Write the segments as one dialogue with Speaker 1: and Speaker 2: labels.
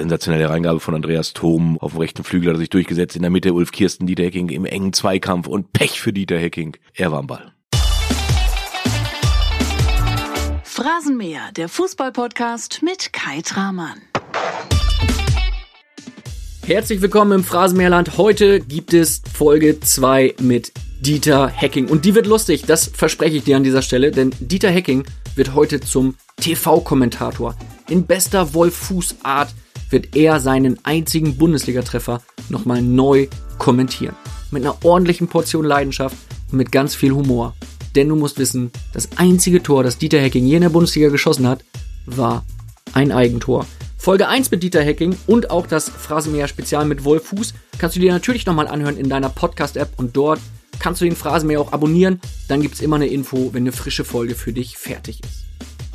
Speaker 1: sensationelle Reingabe von Andreas Thom auf dem rechten Flügel hat er sich durchgesetzt. In der Mitte Ulf Kirsten, Dieter Hecking im engen Zweikampf und Pech für Dieter Hecking. Er war am Ball.
Speaker 2: Phrasenmäher, der Fußballpodcast mit Kai Tramann.
Speaker 3: Herzlich willkommen im Phrasenmäherland. Heute gibt es Folge 2 mit Dieter Hecking. Und die wird lustig, das verspreche ich dir an dieser Stelle, denn Dieter Hecking wird heute zum TV-Kommentator. In bester Wolf-Fuß-Art wird er seinen einzigen Bundesligatreffer nochmal neu kommentieren. Mit einer ordentlichen Portion Leidenschaft und mit ganz viel Humor. Denn du musst wissen, das einzige Tor, das Dieter Hecking je in der Bundesliga geschossen hat, war ein Eigentor. Folge 1 mit Dieter Hecking und auch das Phrasenmäher Spezial mit Wolf Fuß kannst du dir natürlich nochmal anhören in deiner Podcast-App und dort kannst du den Phrasenmäher auch abonnieren. Dann gibt es immer eine Info, wenn eine frische Folge für dich fertig ist.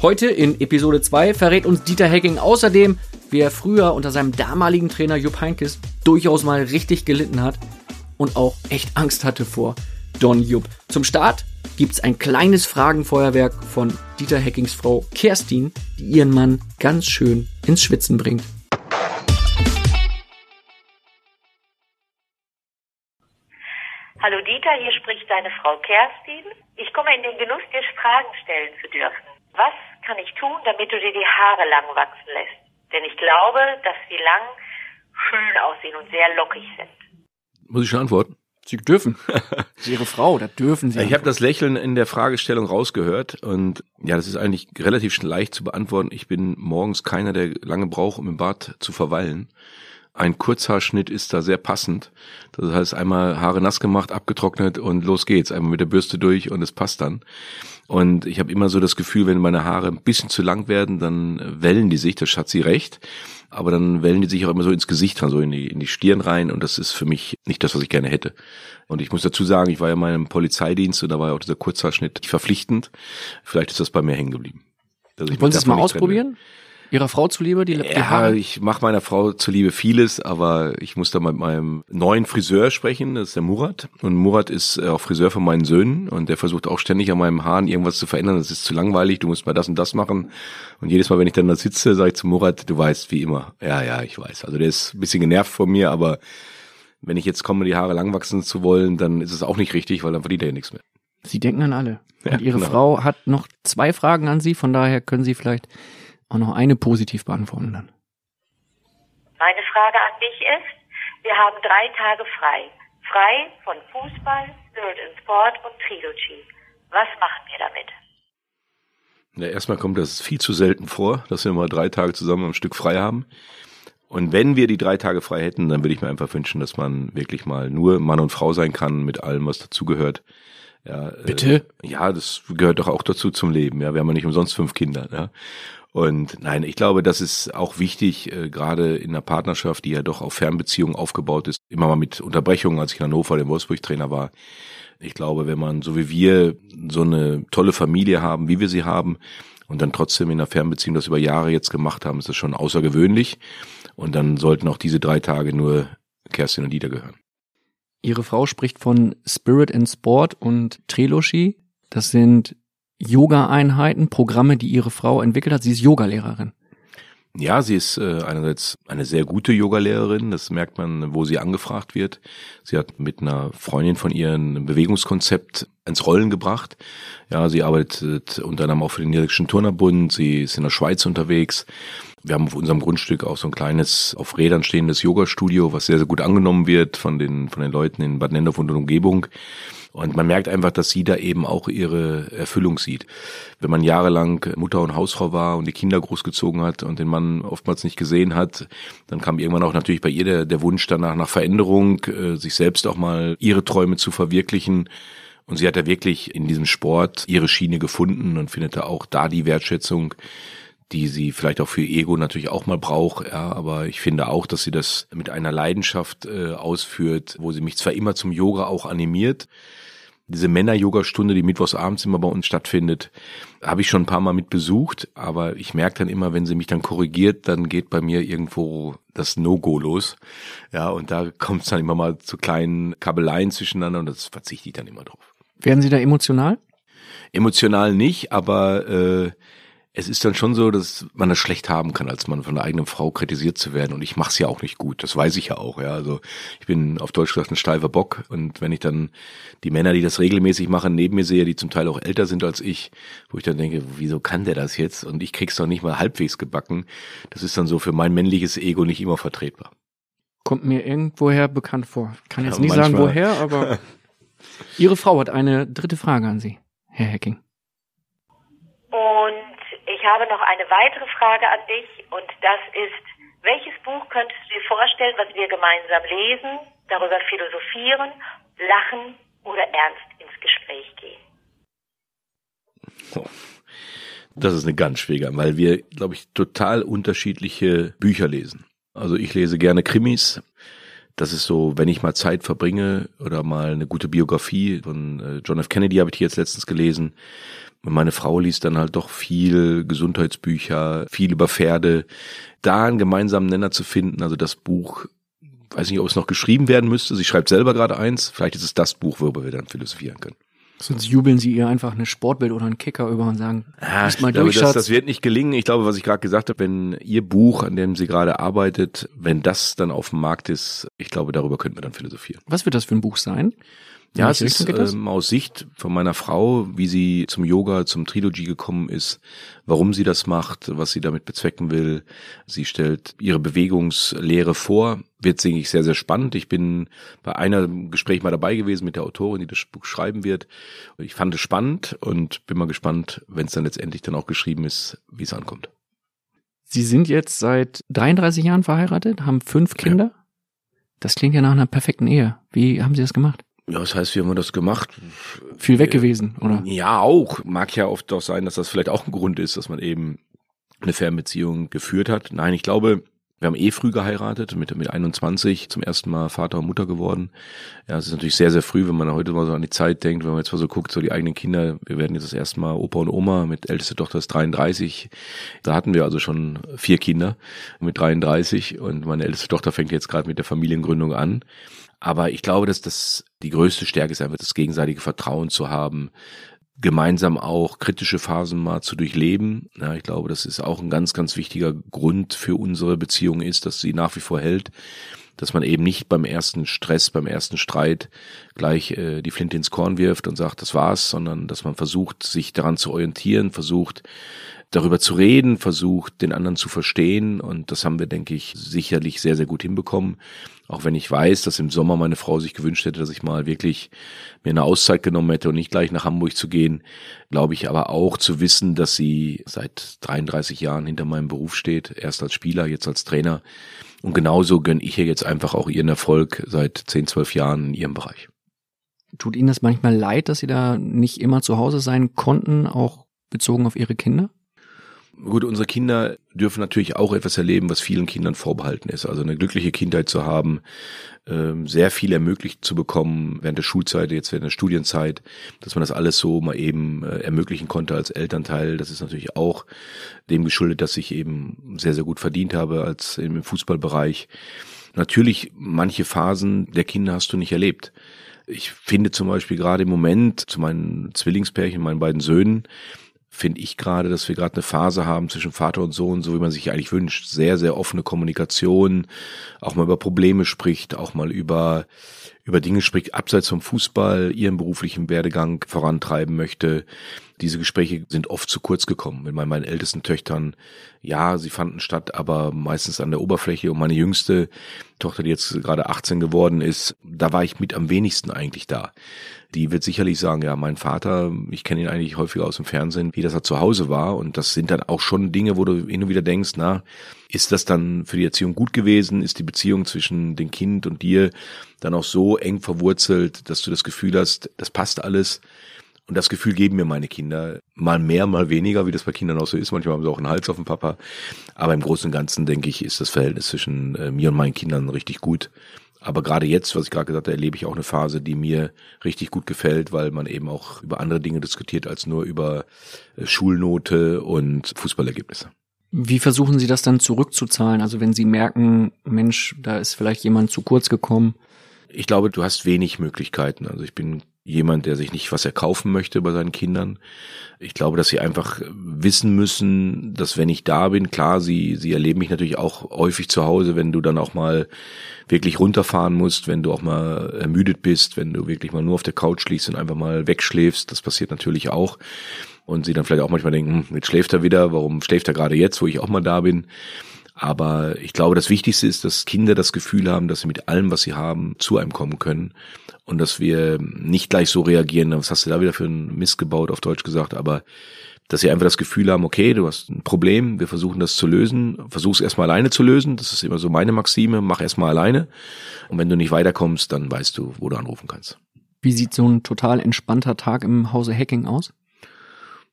Speaker 3: Heute in Episode 2 verrät uns Dieter Hecking außerdem, wie er früher unter seinem damaligen Trainer Jupp Heynckes durchaus mal richtig gelitten hat und auch echt Angst hatte vor Don Jupp. Zum Start gibt's ein kleines Fragenfeuerwerk von Dieter Heckings Frau Kerstin, die ihren Mann ganz schön ins Schwitzen bringt.
Speaker 4: Hallo Dieter, hier spricht deine Frau Kerstin. Ich komme in den Genuss, dir Fragen stellen zu dürfen. Was kann ich tun, damit du dir die Haare lang wachsen lässt? Denn ich glaube, dass sie lang schön aussehen und sehr lockig sind.
Speaker 1: Muss ich schon antworten?
Speaker 3: Sie dürfen. Sie ihre Frau, da dürfen Sie.
Speaker 1: Ich habe das Lächeln in der Fragestellung rausgehört und ja, das ist eigentlich relativ leicht zu beantworten. Ich bin morgens keiner, der lange braucht, um im Bad zu verweilen. Ein Kurzhaarschnitt ist da sehr passend. Das heißt, einmal Haare nass gemacht, abgetrocknet und los geht's. Einmal mit der Bürste durch und es passt dann. Und ich habe immer so das Gefühl, wenn meine Haare ein bisschen zu lang werden, dann wellen die sich, das hat sie recht. Aber dann wellen die sich auch immer so ins Gesicht, so in die, in die Stirn rein. Und das ist für mich nicht das, was ich gerne hätte. Und ich muss dazu sagen, ich war ja mal im Polizeidienst und da war ja auch dieser Kurzhaarschnitt verpflichtend. Vielleicht ist das bei mir hängen geblieben.
Speaker 3: Wollen Sie es mal ausprobieren? Trenne. Ihrer Frau zuliebe? Die, die
Speaker 1: ja, Haare? ich mache meiner Frau zuliebe vieles, aber ich muss da mit meinem neuen Friseur sprechen, das ist der Murat. Und Murat ist äh, auch Friseur von meinen Söhnen und der versucht auch ständig an meinem Haaren irgendwas zu verändern. Das ist zu langweilig, du musst mal das und das machen. Und jedes Mal, wenn ich dann da sitze, sage ich zu Murat, du weißt, wie immer. Ja, ja, ich weiß. Also der ist ein bisschen genervt von mir, aber wenn ich jetzt komme, die Haare lang wachsen zu wollen, dann ist es auch nicht richtig, weil dann verdient er ja nichts mehr.
Speaker 3: Sie denken an alle. Und ja, Ihre genau. Frau hat noch zwei Fragen an Sie, von daher können Sie vielleicht auch noch eine positiv beantworten dann.
Speaker 4: Meine Frage an dich ist, wir haben drei Tage frei. Frei von Fußball, Spirit in Sport und Trilogy. Was machen wir damit?
Speaker 1: Ja, erstmal kommt das viel zu selten vor, dass wir mal drei Tage zusammen am Stück frei haben. Und wenn wir die drei Tage frei hätten, dann würde ich mir einfach wünschen, dass man wirklich mal nur Mann und Frau sein kann mit allem, was dazugehört. Ja,
Speaker 3: Bitte?
Speaker 1: Äh, ja, das gehört doch auch dazu zum Leben. Ja, wir haben ja nicht umsonst fünf Kinder. Ja. Und nein, ich glaube, das ist auch wichtig, äh, gerade in einer Partnerschaft, die ja doch auf Fernbeziehungen aufgebaut ist, immer mal mit Unterbrechungen, als ich in Hannover dem Wolfsburg-Trainer war. Ich glaube, wenn man so wie wir so eine tolle Familie haben, wie wir sie haben, und dann trotzdem in einer Fernbeziehung das über Jahre jetzt gemacht haben, ist das schon außergewöhnlich. Und dann sollten auch diese drei Tage nur Kerstin und Dieter gehören.
Speaker 3: Ihre Frau spricht von Spirit and Sport und Trilogy. Das sind Yoga-Einheiten, Programme, die ihre Frau entwickelt hat. Sie ist Yogalehrerin.
Speaker 1: Ja, sie ist äh, einerseits eine sehr gute Yogalehrerin, das merkt man, wo sie angefragt wird. Sie hat mit einer Freundin von ihr ein Bewegungskonzept ins Rollen gebracht. Ja, sie arbeitet unter anderem auch für den Niederländischen Turnerbund, sie ist in der Schweiz unterwegs. Wir haben auf unserem Grundstück auch so ein kleines, auf Rädern stehendes Yoga-Studio, was sehr, sehr gut angenommen wird von den, von den Leuten in Bad Nendorf und Umgebung. Und man merkt einfach, dass sie da eben auch ihre Erfüllung sieht. Wenn man jahrelang Mutter und Hausfrau war und die Kinder großgezogen hat und den Mann oftmals nicht gesehen hat, dann kam irgendwann auch natürlich bei ihr der, der Wunsch danach nach Veränderung, äh, sich selbst auch mal ihre Träume zu verwirklichen. Und sie hat da wirklich in diesem Sport ihre Schiene gefunden und findet da auch da die Wertschätzung, die sie vielleicht auch für Ego natürlich auch mal braucht, ja, aber ich finde auch, dass sie das mit einer Leidenschaft äh, ausführt, wo sie mich zwar immer zum Yoga auch animiert, diese Männer-Yoga-Stunde, die mittwochsabends immer bei uns stattfindet, habe ich schon ein paar Mal mit besucht, aber ich merke dann immer, wenn sie mich dann korrigiert, dann geht bei mir irgendwo das No-Go los. Ja, und da kommt es dann immer mal zu kleinen Kabeleien zwischeneinander und das verzichte ich dann immer drauf.
Speaker 3: Werden Sie da emotional?
Speaker 1: Emotional nicht, aber äh, es ist dann schon so, dass man das schlecht haben kann, als man von der eigenen Frau kritisiert zu werden. Und ich mache es ja auch nicht gut. Das weiß ich ja auch. Ja, also ich bin auf Deutsch gesagt ein steifer Bock. Und wenn ich dann die Männer, die das regelmäßig machen, neben mir sehe, die zum Teil auch älter sind als ich, wo ich dann denke, wieso kann der das jetzt? Und ich krieg's doch nicht mal halbwegs gebacken. Das ist dann so für mein männliches Ego nicht immer vertretbar.
Speaker 3: Kommt mir irgendwoher bekannt vor. Kann jetzt ja, nicht sagen, woher, aber Ihre Frau hat eine dritte Frage an Sie, Herr Hacking.
Speaker 4: Und habe noch eine weitere Frage an dich und das ist, welches Buch könntest du dir vorstellen, was wir gemeinsam lesen, darüber philosophieren, lachen oder ernst ins Gespräch gehen?
Speaker 1: Das ist eine ganz schwierige, weil wir, glaube ich, total unterschiedliche Bücher lesen. Also ich lese gerne Krimis. Das ist so, wenn ich mal Zeit verbringe oder mal eine gute Biografie von äh, John F. Kennedy habe ich jetzt letztens gelesen. Meine Frau liest dann halt doch viel Gesundheitsbücher, viel über Pferde. Da einen gemeinsamen Nenner zu finden, also das Buch, weiß nicht, ob es noch geschrieben werden müsste. Sie schreibt selber gerade eins. Vielleicht ist es das Buch, worüber wir dann philosophieren können.
Speaker 3: Sonst jubeln sie ihr einfach eine Sportbild oder einen Kicker über und sagen,
Speaker 1: ah, mal glaube, das, das wird nicht gelingen. Ich glaube, was ich gerade gesagt habe, wenn ihr Buch, an dem sie gerade arbeitet, wenn das dann auf dem Markt ist, ich glaube, darüber könnten wir dann philosophieren.
Speaker 3: Was wird das für ein Buch sein?
Speaker 1: Ja, es ist ähm, aus Sicht von meiner Frau, wie sie zum Yoga, zum Trilogy gekommen ist, warum sie das macht, was sie damit bezwecken will. Sie stellt ihre Bewegungslehre vor, wird, denke ich, sehr, sehr spannend. Ich bin bei einem Gespräch mal dabei gewesen mit der Autorin, die das Buch schreiben wird. Ich fand es spannend und bin mal gespannt, wenn es dann letztendlich dann auch geschrieben ist, wie es ankommt.
Speaker 3: Sie sind jetzt seit 33 Jahren verheiratet, haben fünf Kinder. Ja. Das klingt ja nach einer perfekten Ehe. Wie haben Sie das gemacht?
Speaker 1: Ja, das heißt, wie haben wir das gemacht?
Speaker 3: Viel weg gewesen, oder?
Speaker 1: Ja, auch. Mag ja oft auch sein, dass das vielleicht auch ein Grund ist, dass man eben eine Fernbeziehung geführt hat. Nein, ich glaube, wir haben eh früh geheiratet, mit, mit 21 zum ersten Mal Vater und Mutter geworden. Ja, es ist natürlich sehr, sehr früh, wenn man heute mal so an die Zeit denkt, wenn man jetzt mal so guckt, so die eigenen Kinder, wir werden jetzt das erste Mal Opa und Oma, mit älteste Tochter ist 33. Da hatten wir also schon vier Kinder mit 33 und meine älteste Tochter fängt jetzt gerade mit der Familiengründung an. Aber ich glaube, dass das die größte Stärke ist einfach das gegenseitige Vertrauen zu haben, gemeinsam auch kritische Phasen mal zu durchleben. Ja, ich glaube, das ist auch ein ganz, ganz wichtiger Grund für unsere Beziehung ist, dass sie nach wie vor hält, dass man eben nicht beim ersten Stress, beim ersten Streit gleich äh, die Flinte ins Korn wirft und sagt, das war's, sondern dass man versucht, sich daran zu orientieren, versucht, darüber zu reden, versucht, den anderen zu verstehen. Und das haben wir, denke ich, sicherlich sehr, sehr gut hinbekommen. Auch wenn ich weiß, dass im Sommer meine Frau sich gewünscht hätte, dass ich mal wirklich mir eine Auszeit genommen hätte und nicht gleich nach Hamburg zu gehen, glaube ich aber auch zu wissen, dass sie seit 33 Jahren hinter meinem Beruf steht, erst als Spieler, jetzt als Trainer. Und genauso gönne ich ihr jetzt einfach auch ihren Erfolg seit 10, 12 Jahren in ihrem Bereich.
Speaker 3: Tut Ihnen das manchmal leid, dass Sie da nicht immer zu Hause sein konnten, auch bezogen auf Ihre Kinder?
Speaker 1: Gut, unsere Kinder dürfen natürlich auch etwas erleben, was vielen Kindern vorbehalten ist. Also eine glückliche Kindheit zu haben, ähm, sehr viel ermöglicht zu bekommen während der Schulzeit, jetzt während der Studienzeit, dass man das alles so mal eben äh, ermöglichen konnte als Elternteil. Das ist natürlich auch dem geschuldet, dass ich eben sehr, sehr gut verdient habe als im Fußballbereich. Natürlich, manche Phasen der Kinder hast du nicht erlebt. Ich finde zum Beispiel gerade im Moment zu meinen Zwillingspärchen, meinen beiden Söhnen, finde ich gerade, dass wir gerade eine Phase haben zwischen Vater und Sohn, so wie man sich eigentlich wünscht. Sehr, sehr offene Kommunikation, auch mal über Probleme spricht, auch mal über, über Dinge spricht, abseits vom Fußball, ihren beruflichen Werdegang vorantreiben möchte. Diese Gespräche sind oft zu kurz gekommen. Mit meinen, meinen ältesten Töchtern, ja, sie fanden statt, aber meistens an der Oberfläche. Und meine jüngste Tochter, die jetzt gerade 18 geworden ist, da war ich mit am wenigsten eigentlich da die wird sicherlich sagen, ja, mein Vater, ich kenne ihn eigentlich häufiger aus dem Fernsehen, wie das er zu Hause war. Und das sind dann auch schon Dinge, wo du hin und wieder denkst, na, ist das dann für die Erziehung gut gewesen? Ist die Beziehung zwischen dem Kind und dir dann auch so eng verwurzelt, dass du das Gefühl hast, das passt alles? Und das Gefühl geben mir meine Kinder mal mehr, mal weniger, wie das bei Kindern auch so ist. Manchmal haben sie auch einen Hals auf dem Papa. Aber im Großen und Ganzen, denke ich, ist das Verhältnis zwischen äh, mir und meinen Kindern richtig gut. Aber gerade jetzt, was ich gerade gesagt habe, erlebe ich auch eine Phase, die mir richtig gut gefällt, weil man eben auch über andere Dinge diskutiert als nur über äh, Schulnote und Fußballergebnisse.
Speaker 3: Wie versuchen Sie das dann zurückzuzahlen? Also wenn Sie merken, Mensch, da ist vielleicht jemand zu kurz gekommen.
Speaker 1: Ich glaube, du hast wenig Möglichkeiten. Also ich bin jemand, der sich nicht was erkaufen möchte bei seinen Kindern. Ich glaube, dass sie einfach wissen müssen, dass wenn ich da bin, klar, sie, sie erleben mich natürlich auch häufig zu Hause, wenn du dann auch mal wirklich runterfahren musst, wenn du auch mal ermüdet bist, wenn du wirklich mal nur auf der Couch liegst und einfach mal wegschläfst. Das passiert natürlich auch. Und sie dann vielleicht auch manchmal denken, hm, jetzt schläft er wieder, warum schläft er gerade jetzt, wo ich auch mal da bin. Aber ich glaube, das Wichtigste ist, dass Kinder das Gefühl haben, dass sie mit allem, was sie haben, zu einem kommen können und dass wir nicht gleich so reagieren, was hast du da wieder für einen Mist gebaut, auf Deutsch gesagt, aber dass sie einfach das Gefühl haben, okay, du hast ein Problem, wir versuchen das zu lösen, versuch's erstmal alleine zu lösen, das ist immer so meine Maxime, mach erstmal alleine. Und wenn du nicht weiterkommst, dann weißt du, wo du anrufen kannst.
Speaker 3: Wie sieht so ein total entspannter Tag im Hause Hacking aus?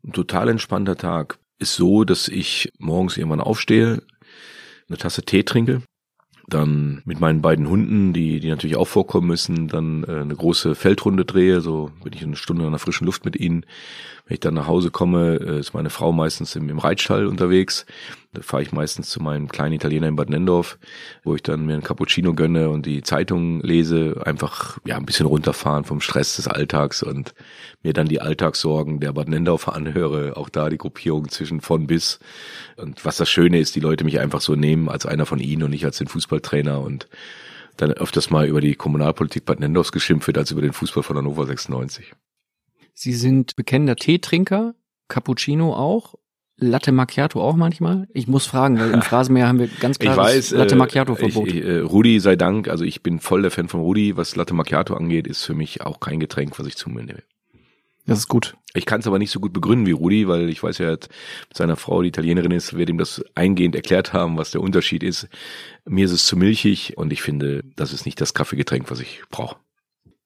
Speaker 1: Ein total entspannter Tag ist so, dass ich morgens irgendwann aufstehe, eine Tasse Tee trinke, dann mit meinen beiden Hunden, die, die natürlich auch vorkommen müssen, dann äh, eine große Feldrunde drehe, so bin ich eine Stunde in der frischen Luft mit ihnen. Wenn ich dann nach Hause komme, äh, ist meine Frau meistens im, im Reitstall unterwegs. Da fahre ich meistens zu meinem kleinen Italiener in Bad Nendorf, wo ich dann mir einen Cappuccino gönne und die Zeitung lese, einfach ja ein bisschen runterfahren vom Stress des Alltags und mir dann die Alltagssorgen der Bad Nendorfer anhöre, auch da die Gruppierung zwischen von bis. Und was das Schöne ist, die Leute mich einfach so nehmen als einer von ihnen und nicht als den Fußballtrainer und dann öfters mal über die Kommunalpolitik Bad Nendorfs geschimpft wird als über den Fußball von Hannover 96.
Speaker 3: Sie sind bekennender Teetrinker, Cappuccino auch, Latte Macchiato auch manchmal? Ich muss fragen, weil im Phrasenmeer haben wir ganz klar
Speaker 1: ich
Speaker 3: Latte Macchiato Verbot.
Speaker 1: Ich, äh, Rudi sei Dank, also ich bin voll der Fan von Rudi, was Latte Macchiato angeht, ist für mich auch kein Getränk, was ich zu mir nehme.
Speaker 3: Das ist gut.
Speaker 1: Ich kann es aber nicht so gut begründen wie Rudi, weil ich weiß ja, mit seiner Frau, die Italienerin ist, wird ihm das eingehend erklärt haben, was der Unterschied ist. Mir ist es zu milchig und ich finde, das ist nicht das Kaffeegetränk, was ich brauche.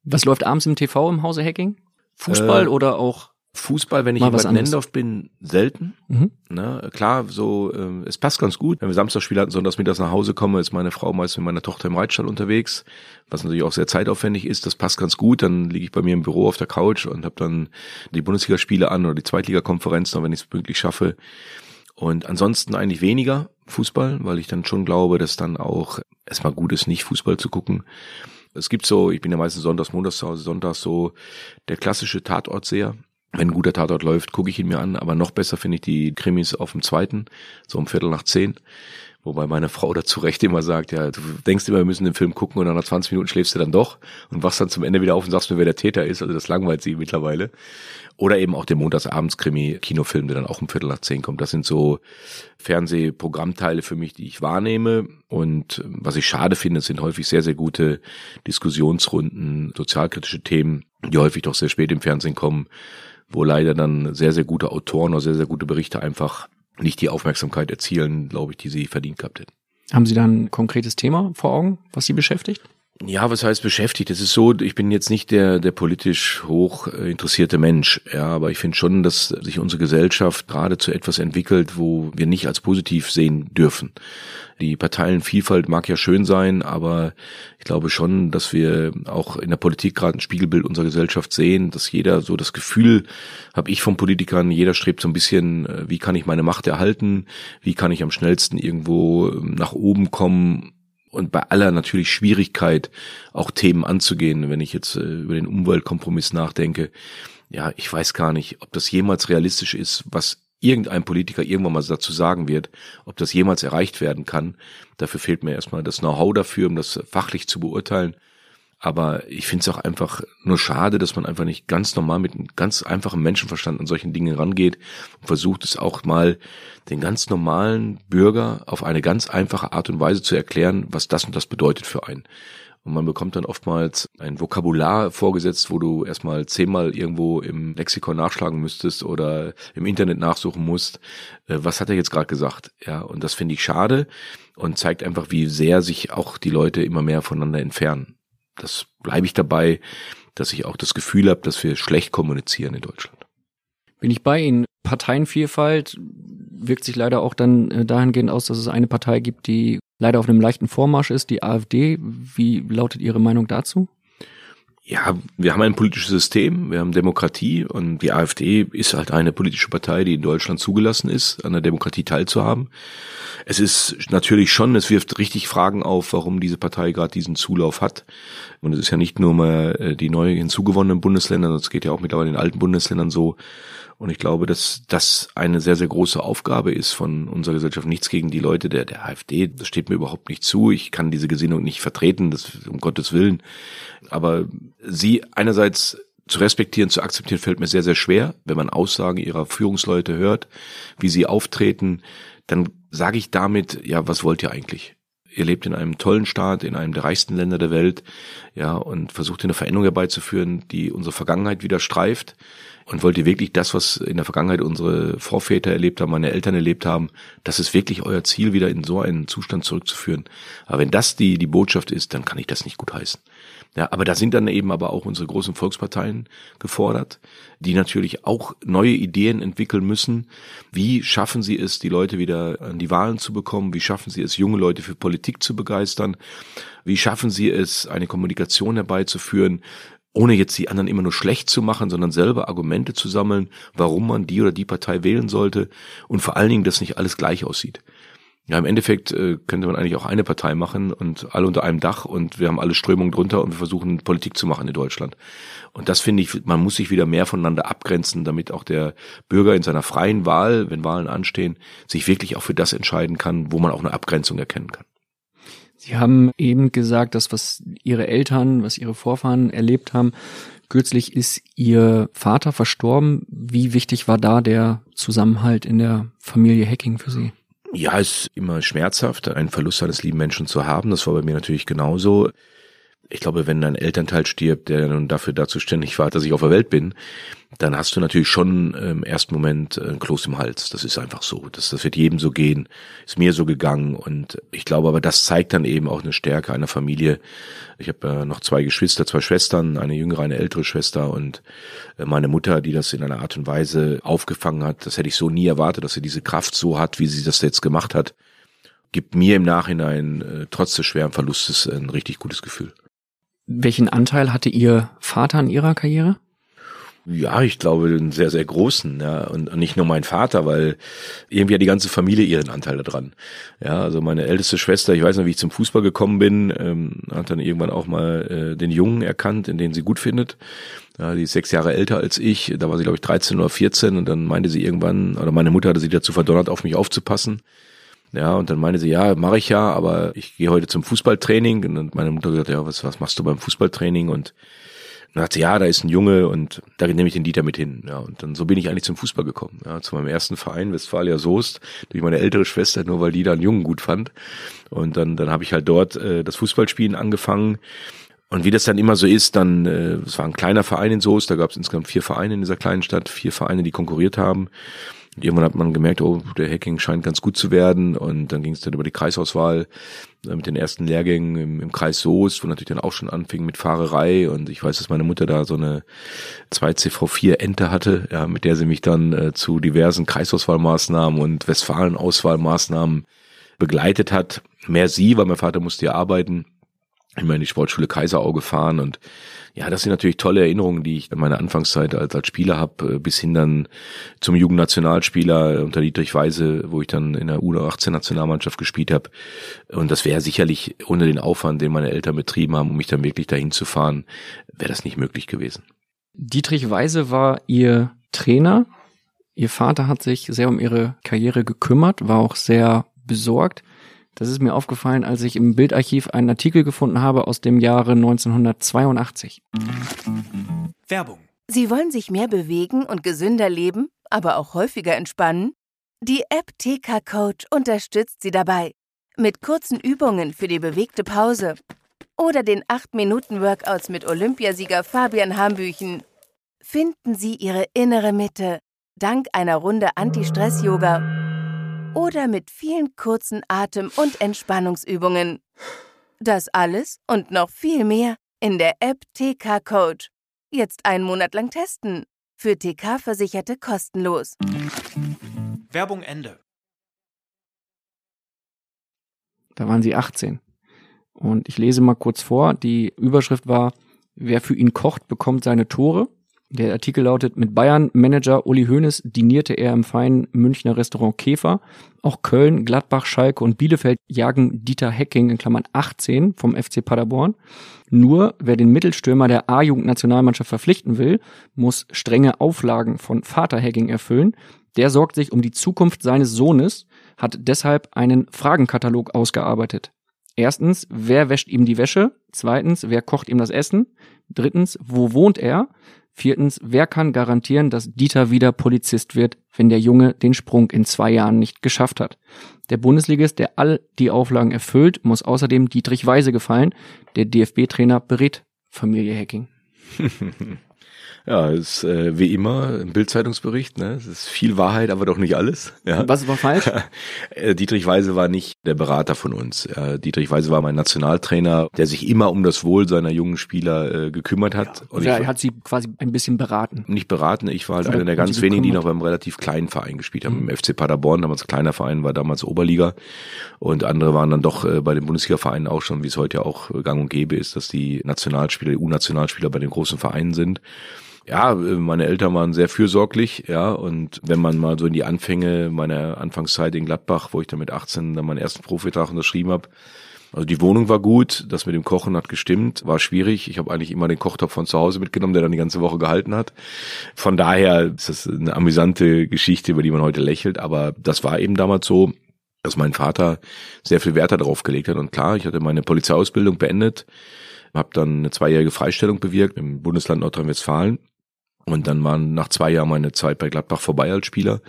Speaker 3: Was läuft abends im TV im Hause Hacking? Fußball äh, oder auch
Speaker 1: Fußball, wenn ich
Speaker 3: Mal
Speaker 1: in
Speaker 3: was
Speaker 1: Bad
Speaker 3: anderes.
Speaker 1: Nendorf bin, selten.
Speaker 3: Mhm.
Speaker 1: Ne? Klar, so äh, es passt ganz gut. Wenn wir Samstagspiel hatten, sonntags mittags nach Hause komme, ist meine Frau meist mit meiner Tochter im Reitstall unterwegs, was natürlich auch sehr zeitaufwendig ist. Das passt ganz gut. Dann liege ich bei mir im Büro auf der Couch und habe dann die Bundesligaspiele an oder die Zweitligakonferenz, dann wenn ich es pünktlich schaffe. Und ansonsten eigentlich weniger Fußball, weil ich dann schon glaube, dass dann auch erstmal gut ist, nicht Fußball zu gucken. Es gibt so, ich bin ja meistens sonntags, montags zu Hause, sonntags so der klassische Tatortseher. Wenn ein guter Tatort läuft, gucke ich ihn mir an, aber noch besser finde ich die Krimis auf dem zweiten, so um Viertel nach zehn. Wobei meine Frau dazu recht immer sagt, ja, du denkst immer, wir müssen den Film gucken und nach 20 Minuten schläfst du dann doch und wachst dann zum Ende wieder auf und sagst mir, wer der Täter ist. Also das langweilt sie mittlerweile. Oder eben auch der Montagsabends-Krimi-Kinofilm, der dann auch um Viertel nach zehn kommt. Das sind so Fernsehprogrammteile für mich, die ich wahrnehme. Und was ich schade finde, sind häufig sehr, sehr gute Diskussionsrunden, sozialkritische Themen, die häufig doch sehr spät im Fernsehen kommen, wo leider dann sehr, sehr gute Autoren oder sehr, sehr gute Berichte einfach nicht die Aufmerksamkeit erzielen, glaube ich, die sie verdient gehabt hätten.
Speaker 3: Haben Sie da ein konkretes Thema vor Augen, was Sie beschäftigt?
Speaker 1: Ja, was heißt beschäftigt? Es ist so, ich bin jetzt nicht der, der politisch hoch äh, interessierte Mensch, ja, aber ich finde schon, dass sich unsere Gesellschaft gerade zu etwas entwickelt, wo wir nicht als positiv sehen dürfen. Die Parteienvielfalt mag ja schön sein, aber ich glaube schon, dass wir auch in der Politik gerade ein Spiegelbild unserer Gesellschaft sehen, dass jeder so das Gefühl, habe ich von Politikern, jeder strebt so ein bisschen, äh, wie kann ich meine Macht erhalten, wie kann ich am schnellsten irgendwo ähm, nach oben kommen und bei aller natürlich Schwierigkeit auch Themen anzugehen, wenn ich jetzt äh, über den Umweltkompromiss nachdenke, ja, ich weiß gar nicht, ob das jemals realistisch ist, was irgendein Politiker irgendwann mal dazu sagen wird, ob das jemals erreicht werden kann. Dafür fehlt mir erstmal das Know-how dafür, um das fachlich zu beurteilen. Aber ich finde es auch einfach nur schade, dass man einfach nicht ganz normal mit einem ganz einfachen Menschenverstand an solchen Dingen rangeht und versucht es auch mal den ganz normalen Bürger auf eine ganz einfache Art und Weise zu erklären, was das und das bedeutet für einen. Und man bekommt dann oftmals ein Vokabular vorgesetzt, wo du erstmal zehnmal irgendwo im Lexikon nachschlagen müsstest oder im Internet nachsuchen musst. Äh, Was hat er jetzt gerade gesagt? Ja, und das finde ich schade und zeigt einfach, wie sehr sich auch die Leute immer mehr voneinander entfernen. Das bleibe ich dabei, dass ich auch das Gefühl habe, dass wir schlecht kommunizieren in Deutschland.
Speaker 3: Bin ich bei Ihnen. Parteienvielfalt wirkt sich leider auch dann äh, dahingehend aus, dass es eine Partei gibt, die leider auf einem leichten Vormarsch ist, die AfD. Wie lautet Ihre Meinung dazu?
Speaker 1: Ja, wir haben ein politisches System, wir haben Demokratie und die AfD ist halt eine politische Partei, die in Deutschland zugelassen ist, an der Demokratie teilzuhaben. Es ist natürlich schon, es wirft richtig Fragen auf, warum diese Partei gerade diesen Zulauf hat. Und es ist ja nicht nur mal äh, die neu hinzugewonnenen Bundesländer, sondern es geht ja auch mittlerweile den alten Bundesländern so, und ich glaube, dass das eine sehr, sehr große Aufgabe ist von unserer Gesellschaft. Nichts gegen die Leute der, der AfD. Das steht mir überhaupt nicht zu. Ich kann diese Gesinnung nicht vertreten, das, um Gottes Willen. Aber sie einerseits zu respektieren, zu akzeptieren, fällt mir sehr, sehr schwer. Wenn man Aussagen ihrer Führungsleute hört, wie sie auftreten, dann sage ich damit, ja, was wollt ihr eigentlich? Ihr lebt in einem tollen Staat, in einem der reichsten Länder der Welt, ja, und versucht eine Veränderung herbeizuführen, die unsere Vergangenheit wieder streift und wollt ihr wirklich das, was in der Vergangenheit unsere Vorväter erlebt haben, meine Eltern erlebt haben, das ist wirklich euer Ziel, wieder in so einen Zustand zurückzuführen. Aber wenn das die, die Botschaft ist, dann kann ich das nicht gut heißen. Ja, aber da sind dann eben aber auch unsere großen Volksparteien gefordert, die natürlich auch neue Ideen entwickeln müssen. Wie schaffen sie es, die Leute wieder an die Wahlen zu bekommen? Wie schaffen sie es, junge Leute für Politik zu begeistern? Wie schaffen sie es, eine Kommunikation herbeizuführen, ohne jetzt die anderen immer nur schlecht zu machen, sondern selber Argumente zu sammeln, warum man die oder die Partei wählen sollte und vor allen Dingen, dass nicht alles gleich aussieht. Ja, im Endeffekt äh, könnte man eigentlich auch eine Partei machen und alle unter einem Dach und wir haben alle Strömungen drunter und wir versuchen Politik zu machen in Deutschland. Und das finde ich, man muss sich wieder mehr voneinander abgrenzen, damit auch der Bürger in seiner freien Wahl, wenn Wahlen anstehen, sich wirklich auch für das entscheiden kann, wo man auch eine Abgrenzung erkennen kann.
Speaker 3: Sie haben eben gesagt, dass was Ihre Eltern, was Ihre Vorfahren erlebt haben, kürzlich ist Ihr Vater verstorben. Wie wichtig war da der Zusammenhalt in der Familie Hacking für Sie?
Speaker 1: Ja, es ist immer schmerzhaft, einen Verlust eines lieben Menschen zu haben. Das war bei mir natürlich genauso ich glaube, wenn dein Elternteil stirbt, der nun dafür dazu ständig war, dass ich auf der Welt bin, dann hast du natürlich schon im ersten Moment ein Kloß im Hals. Das ist einfach so. Das, das wird jedem so gehen. Ist mir so gegangen. Und ich glaube aber, das zeigt dann eben auch eine Stärke einer Familie. Ich habe äh, noch zwei Geschwister, zwei Schwestern, eine jüngere, eine ältere Schwester und äh, meine Mutter, die das in einer Art und Weise aufgefangen hat. Das hätte ich so nie erwartet, dass sie diese Kraft so hat, wie sie das jetzt gemacht hat. Gibt mir im Nachhinein, äh, trotz des schweren Verlustes, ein richtig gutes Gefühl.
Speaker 3: Welchen Anteil hatte Ihr Vater an Ihrer Karriere?
Speaker 1: Ja, ich glaube, einen sehr, sehr großen, ja. Und nicht nur mein Vater, weil irgendwie hat die ganze Familie ihren Anteil daran. Ja, also meine älteste Schwester, ich weiß noch, wie ich zum Fußball gekommen bin, ähm, hat dann irgendwann auch mal äh, den Jungen erkannt, in den sie gut findet. Ja, die ist sechs Jahre älter als ich, da war sie, glaube ich, 13 oder 14 und dann meinte sie irgendwann, oder meine Mutter hatte sie dazu verdonnert, auf mich aufzupassen. Ja, und dann meinte sie, ja, mache ich ja, aber ich gehe heute zum Fußballtraining. Und meine Mutter gesagt, ja, was, was machst du beim Fußballtraining? Und dann hat sie, ja, da ist ein Junge und da nehme ich den Dieter mit hin. Ja, und dann so bin ich eigentlich zum Fußball gekommen. Ja, zu meinem ersten Verein, Westfalia Soest, durch meine ältere Schwester, nur weil die da einen Jungen gut fand. Und dann, dann habe ich halt dort äh, das Fußballspielen angefangen. Und wie das dann immer so ist, dann, äh, es war ein kleiner Verein in Soest, da gab es insgesamt vier Vereine in dieser kleinen Stadt, vier Vereine, die konkurriert haben. Und irgendwann hat man gemerkt, oh, der Hacking scheint ganz gut zu werden. Und dann ging es dann über die Kreisauswahl äh, mit den ersten Lehrgängen im, im Kreis Soest, wo natürlich dann auch schon anfing mit Fahrerei. Und ich weiß, dass meine Mutter da so eine 2CV4 Ente hatte, ja, mit der sie mich dann äh, zu diversen Kreisauswahlmaßnahmen und Westfalen-Auswahlmaßnahmen begleitet hat. Mehr sie, weil mein Vater musste ja arbeiten immer in die Sportschule Kaiserau gefahren und ja, das sind natürlich tolle Erinnerungen, die ich in meiner Anfangszeit als, als Spieler habe, äh, bis hin dann zum Jugendnationalspieler unter Dietrich Weise, wo ich dann in der U18-Nationalmannschaft gespielt habe. Und das wäre sicherlich ohne den Aufwand, den meine Eltern betrieben haben, um mich dann wirklich dahin zu fahren, wäre das nicht möglich gewesen.
Speaker 3: Dietrich Weise war ihr Trainer. Ihr Vater hat sich sehr um ihre Karriere gekümmert, war auch sehr besorgt. Das ist mir aufgefallen, als ich im Bildarchiv einen Artikel gefunden habe aus dem Jahre 1982.
Speaker 5: Werbung.
Speaker 6: Sie wollen sich mehr bewegen und gesünder leben, aber auch häufiger entspannen? Die App TK Coach unterstützt Sie dabei. Mit kurzen Übungen für die bewegte Pause. Oder den 8-Minuten-Workouts mit Olympiasieger Fabian Hambüchen. Finden Sie Ihre innere Mitte dank einer Runde Anti-Stress-Yoga oder mit vielen kurzen Atem- und Entspannungsübungen. Das alles und noch viel mehr in der App TK Coach. Jetzt einen Monat lang testen. Für TK-Versicherte kostenlos.
Speaker 5: Werbung Ende.
Speaker 3: Da waren sie 18. Und ich lese mal kurz vor. Die Überschrift war Wer für ihn kocht, bekommt seine Tore. Der Artikel lautet, mit Bayern-Manager Uli Hoeneß dinierte er im feinen Münchner Restaurant Käfer. Auch Köln, Gladbach, Schalke und Bielefeld jagen Dieter Hecking in Klammern 18 vom FC Paderborn. Nur wer den Mittelstürmer der A-Jugendnationalmannschaft verpflichten will, muss strenge Auflagen von Vater Hecking erfüllen. Der sorgt sich um die Zukunft seines Sohnes, hat deshalb einen Fragenkatalog ausgearbeitet. Erstens, wer wäscht ihm die Wäsche? Zweitens, wer kocht ihm das Essen? Drittens, wo wohnt er? Viertens, wer kann garantieren, dass Dieter wieder Polizist wird, wenn der Junge den Sprung in zwei Jahren nicht geschafft hat? Der Bundesligist, der all die Auflagen erfüllt, muss außerdem Dietrich Weise gefallen. Der DFB-Trainer berät Familie Hacking.
Speaker 1: Ja, ist äh, wie immer ein Bildzeitungsbericht. Ne? Es ist viel Wahrheit, aber doch nicht alles. Ja.
Speaker 3: Was war falsch?
Speaker 1: Äh, Dietrich Weise war nicht der Berater von uns. Ja, Dietrich Weise war mein Nationaltrainer, der sich immer um das Wohl seiner jungen Spieler äh, gekümmert hat.
Speaker 3: Und ja, er hat sie quasi ein bisschen beraten.
Speaker 1: Nicht beraten, ich war halt einer der ganz wenigen, die noch beim relativ kleinen Verein gespielt haben.
Speaker 3: Mhm.
Speaker 1: Im FC Paderborn, damals kleiner Verein, war damals Oberliga. Und andere waren dann doch äh, bei den Bundesliga-Vereinen auch schon, wie es heute ja auch gang und gäbe ist, dass die Nationalspieler, die U-Nationalspieler bei den großen Vereinen sind. Ja, äh, meine Eltern waren sehr fürsorglich, ja, und wenn man mal so in die Anfänge meiner Anfangszeit in Gladbach, wo ich dann mit 18 dann meinen ersten Profivertrag unterschrieben habe, also die Wohnung war gut, das mit dem Kochen hat gestimmt, war schwierig. Ich habe eigentlich immer den Kochtopf von zu Hause mitgenommen, der dann die ganze Woche gehalten hat. Von daher ist das eine amüsante Geschichte, über die man heute lächelt, aber das war eben damals so, dass mein Vater sehr viel Wert darauf gelegt hat. Und klar, ich hatte meine Polizeiausbildung beendet, habe dann eine zweijährige Freistellung bewirkt im Bundesland Nordrhein-Westfalen. Und dann waren nach zwei Jahren meine Zeit bei Gladbach vorbei als Spieler.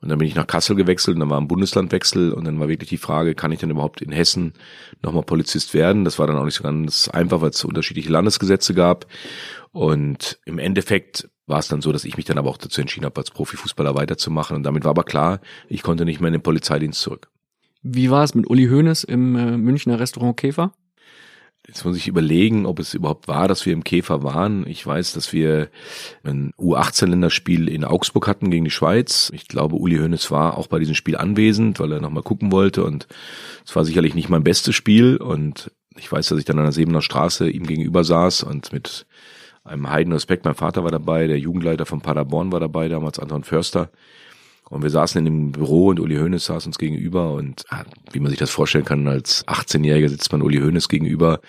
Speaker 1: Und dann bin ich nach Kassel gewechselt und dann war ein Bundeslandwechsel und dann war wirklich die Frage, kann ich denn überhaupt in Hessen nochmal Polizist werden? Das war dann auch nicht so ganz einfach, weil es unterschiedliche Landesgesetze gab. Und im Endeffekt war es dann so, dass ich mich dann aber auch dazu entschieden habe, als Profifußballer weiterzumachen. Und damit war aber klar, ich konnte nicht mehr in den Polizeidienst zurück.
Speaker 3: Wie war es mit Uli Hoeneß im äh, Münchner Restaurant Käfer?
Speaker 1: Jetzt muss ich überlegen, ob es überhaupt war, dass wir im Käfer waren. Ich weiß, dass wir ein U18-Länderspiel in Augsburg hatten gegen die Schweiz. Ich glaube, Uli Hoeneß war auch bei diesem Spiel anwesend, weil er nochmal gucken wollte. Und es war sicherlich nicht mein bestes Spiel. Und ich weiß, dass ich dann an der Sebener Straße ihm gegenüber saß und mit einem heiden Respekt. Mein Vater war dabei, der Jugendleiter von Paderborn war dabei, damals Anton Förster. Und wir saßen in dem Büro und Uli Hoeneß saß uns gegenüber und ah, wie man sich das vorstellen kann, als 18-Jähriger sitzt man Uli Hoeneß gegenüber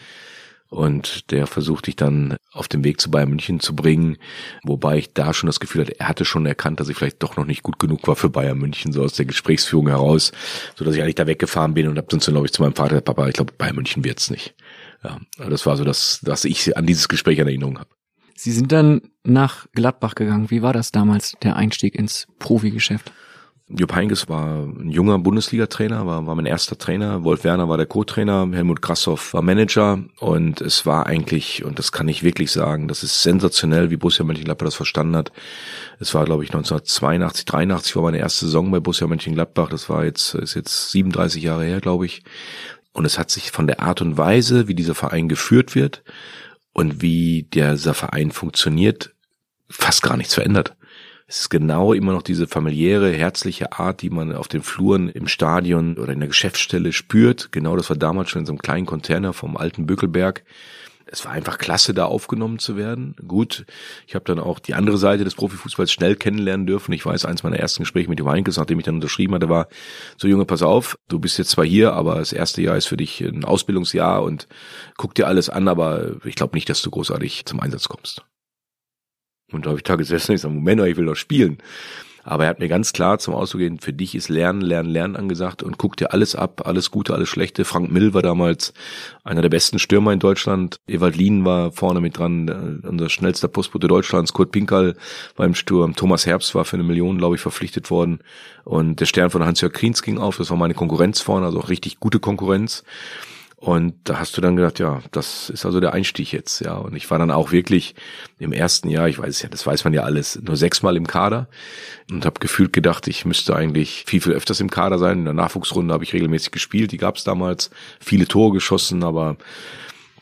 Speaker 1: und der versucht dich dann auf den Weg zu Bayern München zu bringen, wobei ich da schon das Gefühl hatte, er hatte schon erkannt, dass ich vielleicht doch noch nicht gut genug war für Bayern München, so aus der Gesprächsführung heraus, so dass ich eigentlich da weggefahren bin und habe dann glaube ich, zu meinem Vater, Papa, ich glaube, Bayern München wird's nicht. Ja, aber das war so, dass, dass ich an dieses Gespräch in Erinnerung habe.
Speaker 3: Sie sind dann nach Gladbach gegangen. Wie war das damals, der Einstieg ins Profigeschäft?
Speaker 1: Jupp Heynckes war ein junger Bundesliga-Trainer, war, war mein erster Trainer. Wolf Werner war der Co-Trainer, Helmut Grassoff war Manager und es war eigentlich, und das kann ich wirklich sagen, das ist sensationell, wie Borussia Mönchengladbach das verstanden hat. Es war, glaube ich, 1982, 83 war meine erste Saison bei Borussia Mönchengladbach. Das war jetzt, ist jetzt 37 Jahre her, glaube ich. Und es hat sich von der Art und Weise, wie dieser Verein geführt wird und wie dieser Verein funktioniert, fast gar nichts verändert. Es ist genau immer noch diese familiäre, herzliche Art, die man auf den Fluren im Stadion oder in der Geschäftsstelle spürt. Genau das war damals schon in so einem kleinen Container vom alten Bökelberg. Es war einfach klasse, da aufgenommen zu werden. Gut, ich habe dann auch die andere Seite des Profifußballs schnell kennenlernen dürfen. Ich weiß, eins meiner ersten Gespräche mit dem Heinkes, nachdem ich dann unterschrieben hatte, war, so Junge, pass auf, du bist jetzt zwar hier, aber das erste Jahr ist für dich ein Ausbildungsjahr und guck dir alles an, aber ich glaube nicht, dass du großartig zum Einsatz kommst. Und da habe ich da gesessen und sage, Moment, ich will doch spielen. Aber er hat mir ganz klar zum Ausdruck gegeben, für dich ist Lernen, Lernen, Lernen angesagt und guck dir alles ab, alles Gute, alles Schlechte. Frank Mill war damals einer der besten Stürmer in Deutschland. Ewald Lien war vorne mit dran, unser schnellster Postbote Deutschlands. Kurt Pinkerl war im Sturm. Thomas Herbst war für eine Million, glaube ich, verpflichtet worden. Und der Stern von Hans-Jörg Kriens ging auf. Das war meine Konkurrenz vorne, also auch richtig gute Konkurrenz. Und da hast du dann gedacht, ja, das ist also der Einstieg jetzt, ja. Und ich war dann auch wirklich im ersten Jahr, ich weiß ja, das weiß man ja alles, nur sechsmal im Kader und habe gefühlt gedacht, ich müsste eigentlich viel, viel öfters im Kader sein. In der Nachwuchsrunde habe ich regelmäßig gespielt, die gab es damals, viele Tore geschossen, aber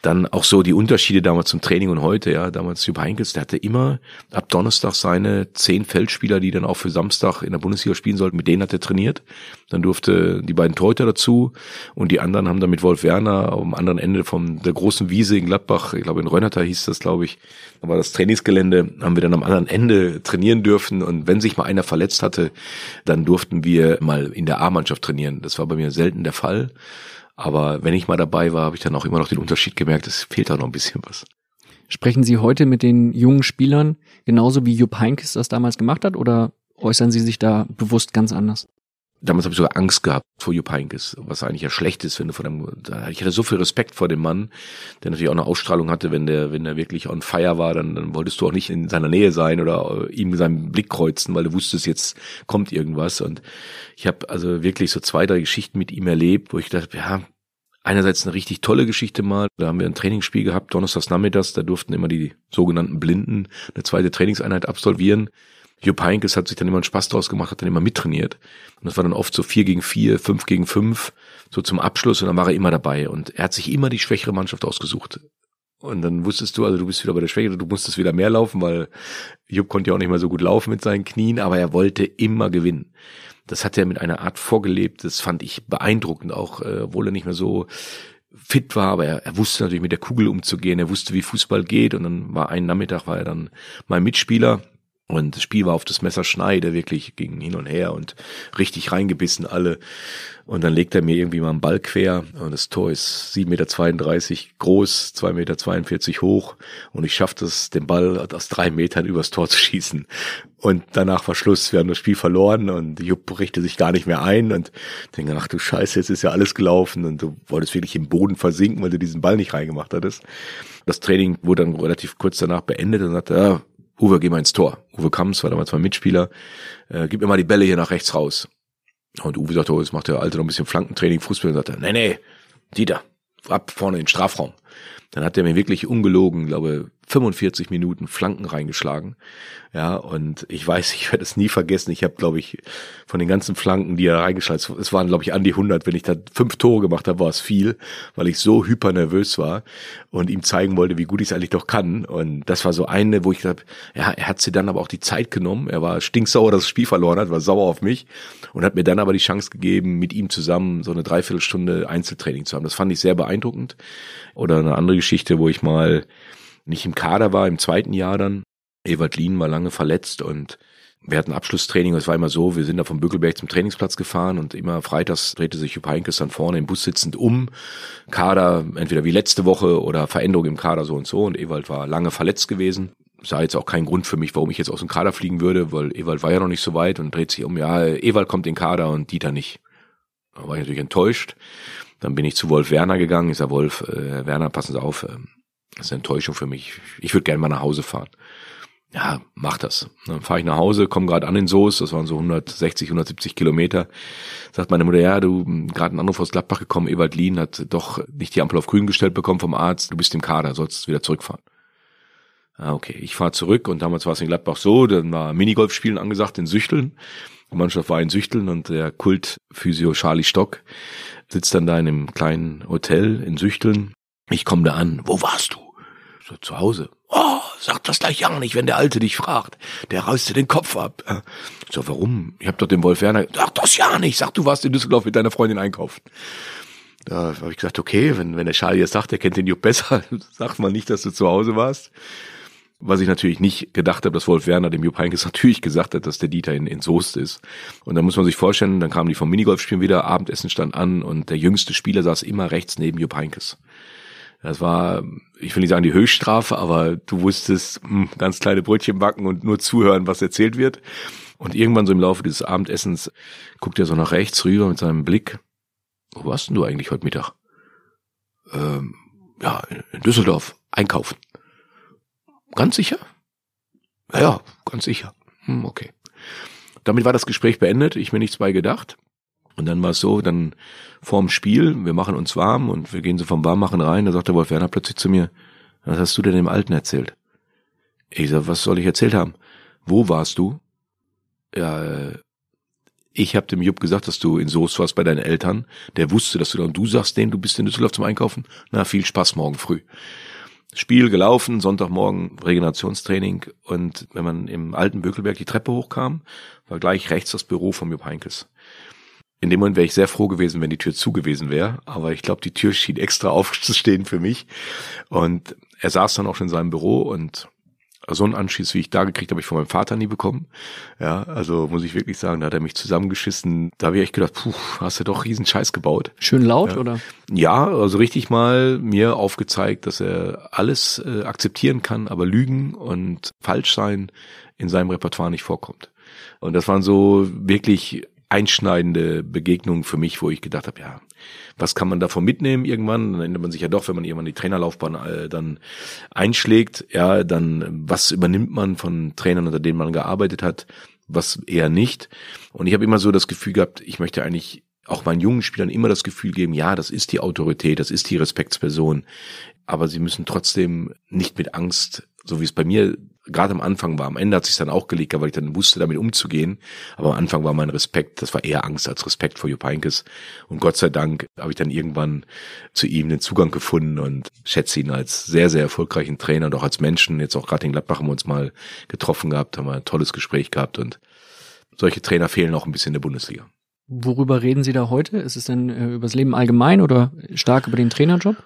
Speaker 1: Dann auch so die Unterschiede damals zum Training und heute, ja. Damals Jupp Heynckes, der hatte immer ab Donnerstag seine zehn Feldspieler, die dann auch für Samstag in der Bundesliga spielen sollten, mit denen hat er trainiert. Dann durfte die beiden Torhüter dazu und die anderen haben dann mit Wolf Werner am anderen Ende von der großen Wiese in Gladbach, ich glaube in Rönnerter hieß das, glaube ich, da war das Trainingsgelände, haben wir dann am anderen Ende trainieren dürfen und wenn sich mal einer verletzt hatte, dann durften wir mal in der A-Mannschaft trainieren. Das war bei mir selten der Fall. Aber wenn ich mal dabei war, habe ich dann auch immer noch den Unterschied gemerkt, es fehlt da noch ein bisschen was.
Speaker 3: Sprechen Sie heute mit den jungen Spielern genauso wie Jupp Heynckes das damals gemacht hat oder äußern Sie sich da bewusst ganz anders?
Speaker 1: Damals habe ich sogar Angst gehabt vor Jupp was eigentlich ja schlecht ist, wenn du von einem, ich hatte so viel Respekt vor dem Mann, der natürlich auch eine Ausstrahlung hatte, wenn der, wenn er wirklich on fire war, dann, dann wolltest du auch nicht in seiner Nähe sein oder ihm seinen Blick kreuzen, weil du wusstest, jetzt kommt irgendwas und ich habe also wirklich so zwei, drei Geschichten mit ihm erlebt, wo ich dachte, ja, einerseits eine richtig tolle Geschichte mal. Da haben wir ein Trainingsspiel gehabt, donnerstags nachmittags, da durften immer die sogenannten Blinden eine zweite Trainingseinheit absolvieren. Jupp Heynckes hat sich dann immer einen Spaß draus gemacht, hat dann immer mittrainiert. Und das war dann oft so vier gegen vier, fünf gegen fünf, so zum Abschluss und dann war er immer dabei. Und er hat sich immer die schwächere Mannschaft ausgesucht. Und dann wusstest du, also du bist wieder bei der Schwäche, du musstest wieder mehr laufen, weil Jupp konnte ja auch nicht mehr so gut laufen mit seinen Knien, aber er wollte immer gewinnen. Das hat er mit einer Art vorgelebt, das fand ich beeindruckend, auch äh, obwohl er nicht mehr so fit war, aber er, er wusste natürlich mit der Kugel umzugehen, er wusste, wie Fußball geht und dann war ein Nachmittag, war er dann mein Mitspieler und das Spiel war auf das Messer Schneide, wirklich ging hin und her und richtig reingebissen alle. Und dann legt er mir irgendwie mal einen Ball quer und das Tor ist 7,32 Meter groß, 2,42 Meter hoch und ich schaffe es, den Ball aus drei Metern übers Tor zu schießen. Und danach war Schluss, wir haben das Spiel verloren und Jupp richte sich gar nicht mehr ein und denke, ach du Scheiße, jetzt ist ja alles gelaufen und du wolltest wirklich im Boden versinken, weil du diesen Ball nicht reingemacht hattest. Das Training wurde dann relativ kurz danach beendet und sagte, ja, Uwe, geh mal ins Tor. Uwe Kamps war damals mein Mitspieler. Äh, gib mir mal die Bälle hier nach rechts raus. Und Uwe sagte, oh, jetzt macht der Alte noch ein bisschen Flankentraining, Fußball. Und sagte, nee, nee, Dieter, ab vorne in den Strafraum. Dann hat er mir wirklich ungelogen, glaube 45 Minuten Flanken reingeschlagen. Ja, und ich weiß, ich werde es nie vergessen. Ich habe, glaube ich, von den ganzen Flanken, die er reingeschlagen hat, es waren, glaube ich, an die 100. Wenn ich da fünf Tore gemacht habe, war es viel, weil ich so hyper nervös war und ihm zeigen wollte, wie gut ich es eigentlich doch kann. Und das war so eine, wo ich glaube, ja, er hat sie dann aber auch die Zeit genommen. Er war stinksauer, dass das Spiel verloren hat, war sauer auf mich und hat mir dann aber die Chance gegeben, mit ihm zusammen so eine Dreiviertelstunde Einzeltraining zu haben. Das fand ich sehr beeindruckend. Oder eine andere Geschichte, wo ich mal nicht im Kader war, im zweiten Jahr dann. Ewald Lien war lange verletzt und wir hatten Abschlusstraining. Es war immer so, wir sind da vom Bückelberg zum Trainingsplatz gefahren und immer freitags drehte sich Jupp Heynckes dann vorne im Bus sitzend um. Kader, entweder wie letzte Woche oder Veränderung im Kader so und so. Und Ewald war lange verletzt gewesen. Sah jetzt auch kein Grund für mich, warum ich jetzt aus dem Kader fliegen würde, weil Ewald war ja noch nicht so weit und dreht sich um, ja, Ewald kommt in den Kader und Dieter nicht. Da war ich natürlich enttäuscht. Dann bin ich zu Wolf Werner gegangen. Ich sag, Wolf, äh, Werner, passen Sie auf, äh, das ist eine Enttäuschung für mich. Ich würde gerne mal nach Hause fahren. Ja, mach das. Dann fahre ich nach Hause, komme gerade an in Soos, das waren so 160, 170 Kilometer. Sagt meine Mutter, ja, du gerade ein Anruf aus Gladbach gekommen, Ewald Lien hat doch nicht die Ampel auf grün gestellt bekommen vom Arzt, du bist im Kader, sollst wieder zurückfahren. Ah, okay, ich fahre zurück und damals war es in Gladbach so, dann war Minigolfspielen angesagt in Süchteln. Die Mannschaft war in Süchteln und der Kultphysio Charlie Stock sitzt dann da in einem kleinen Hotel in Süchteln. Ich komme da an, wo warst du? So, zu Hause. Oh, sag das gleich ja nicht, wenn der Alte dich fragt. Der reißt dir den Kopf ab. So, warum? Ich hab doch den Wolf Werner. Sag das ja nicht. Sag, du warst in Düsseldorf mit deiner Freundin einkaufen. Da habe ich gesagt, okay, wenn, wenn der Charlie jetzt sagt, er kennt den Jupp besser, sagt mal nicht, dass du zu Hause warst. Was ich natürlich nicht gedacht habe, dass Wolf Werner dem Jupp Heynckes natürlich gesagt hat, dass der Dieter in, in Soest ist. Und dann muss man sich vorstellen, dann kamen die vom Minigolfspielen wieder, Abendessen stand an und der jüngste Spieler saß immer rechts neben Jupp Heynckes. Das war, ich will nicht sagen die Höchststrafe, aber du wusstest, mh, hm, ganz kleine Brötchen backen und nur zuhören, was erzählt wird. Und irgendwann so im Laufe dieses Abendessens guckt er so nach rechts rüber mit seinem Blick. Wo warst denn du eigentlich heute Mittag? Ähm, ja, in Düsseldorf, einkaufen. Ganz sicher? Ja, ganz sicher. Hm, okay. Damit war das Gespräch beendet, ich mir nichts bei gedacht. Und dann war es so, dann vorm Spiel, wir machen uns warm und wir gehen so vom Warmmachen rein, da sagt der Wolf Werner plötzlich zu mir, was hast du denn dem Alten erzählt? Ich sag, was soll ich erzählt haben? Wo warst du? Ja, äh, ich habe dem Jupp gesagt, dass du in Soest warst bei deinen Eltern. Der wusste, dass du da und du sagst denen, du bist in Düsseldorf zum Einkaufen. Na, viel Spaß morgen früh. Spiel gelaufen, Sonntagmorgen Regenerationstraining und wenn man im alten Bökelberg die Treppe hochkam, war gleich rechts das Büro von Jupp Heinkes. In dem Moment wäre ich sehr froh gewesen, wenn die Tür zu gewesen wäre, aber ich glaube, die Tür schien extra aufzustehen für mich und er saß dann auch schon in seinem Büro und so einen Anschluss, wie ich da gekriegt habe, ich von meinem Vater nie bekommen. Ja, also muss ich wirklich sagen, da hat er mich zusammengeschissen. Da habe ich echt gedacht, puh, hast du doch riesen Scheiß gebaut.
Speaker 3: Schön laut,
Speaker 1: ja.
Speaker 3: oder?
Speaker 1: Ja, also richtig mal mir aufgezeigt, dass er alles äh, akzeptieren kann, aber Lügen und Falschsein in seinem Repertoire nicht vorkommt. Und das waren so wirklich einschneidende Begegnungen für mich, wo ich gedacht habe, ja, was kann man davon mitnehmen irgendwann? Dann ändert man sich ja doch, wenn man irgendwann die Trainerlaufbahn äh, dann einschlägt, ja, dann was übernimmt man von Trainern, unter denen man gearbeitet hat, was eher nicht. Und ich habe immer so das Gefühl gehabt, ich möchte eigentlich auch meinen jungen Spielern immer das Gefühl geben, ja, das ist die Autorität, das ist die Respektsperson, aber sie müssen trotzdem nicht mit Angst, so wie es bei mir gerade am Anfang war. Am Ende hat sich dann auch gelegt, weil ich dann wusste, damit umzugehen. Aber am Anfang war mein Respekt, das war eher Angst als Respekt vor Jupp. Und Gott sei Dank habe ich dann irgendwann zu ihm den Zugang gefunden und schätze ihn als sehr, sehr erfolgreichen Trainer und auch als Menschen. Jetzt auch gerade in Gladbach haben wir uns mal getroffen gehabt, haben wir ein tolles Gespräch gehabt und solche Trainer fehlen auch ein bisschen in der Bundesliga.
Speaker 3: Worüber reden Sie da heute? Ist es denn äh, über das Leben allgemein oder stark über den Trainerjob?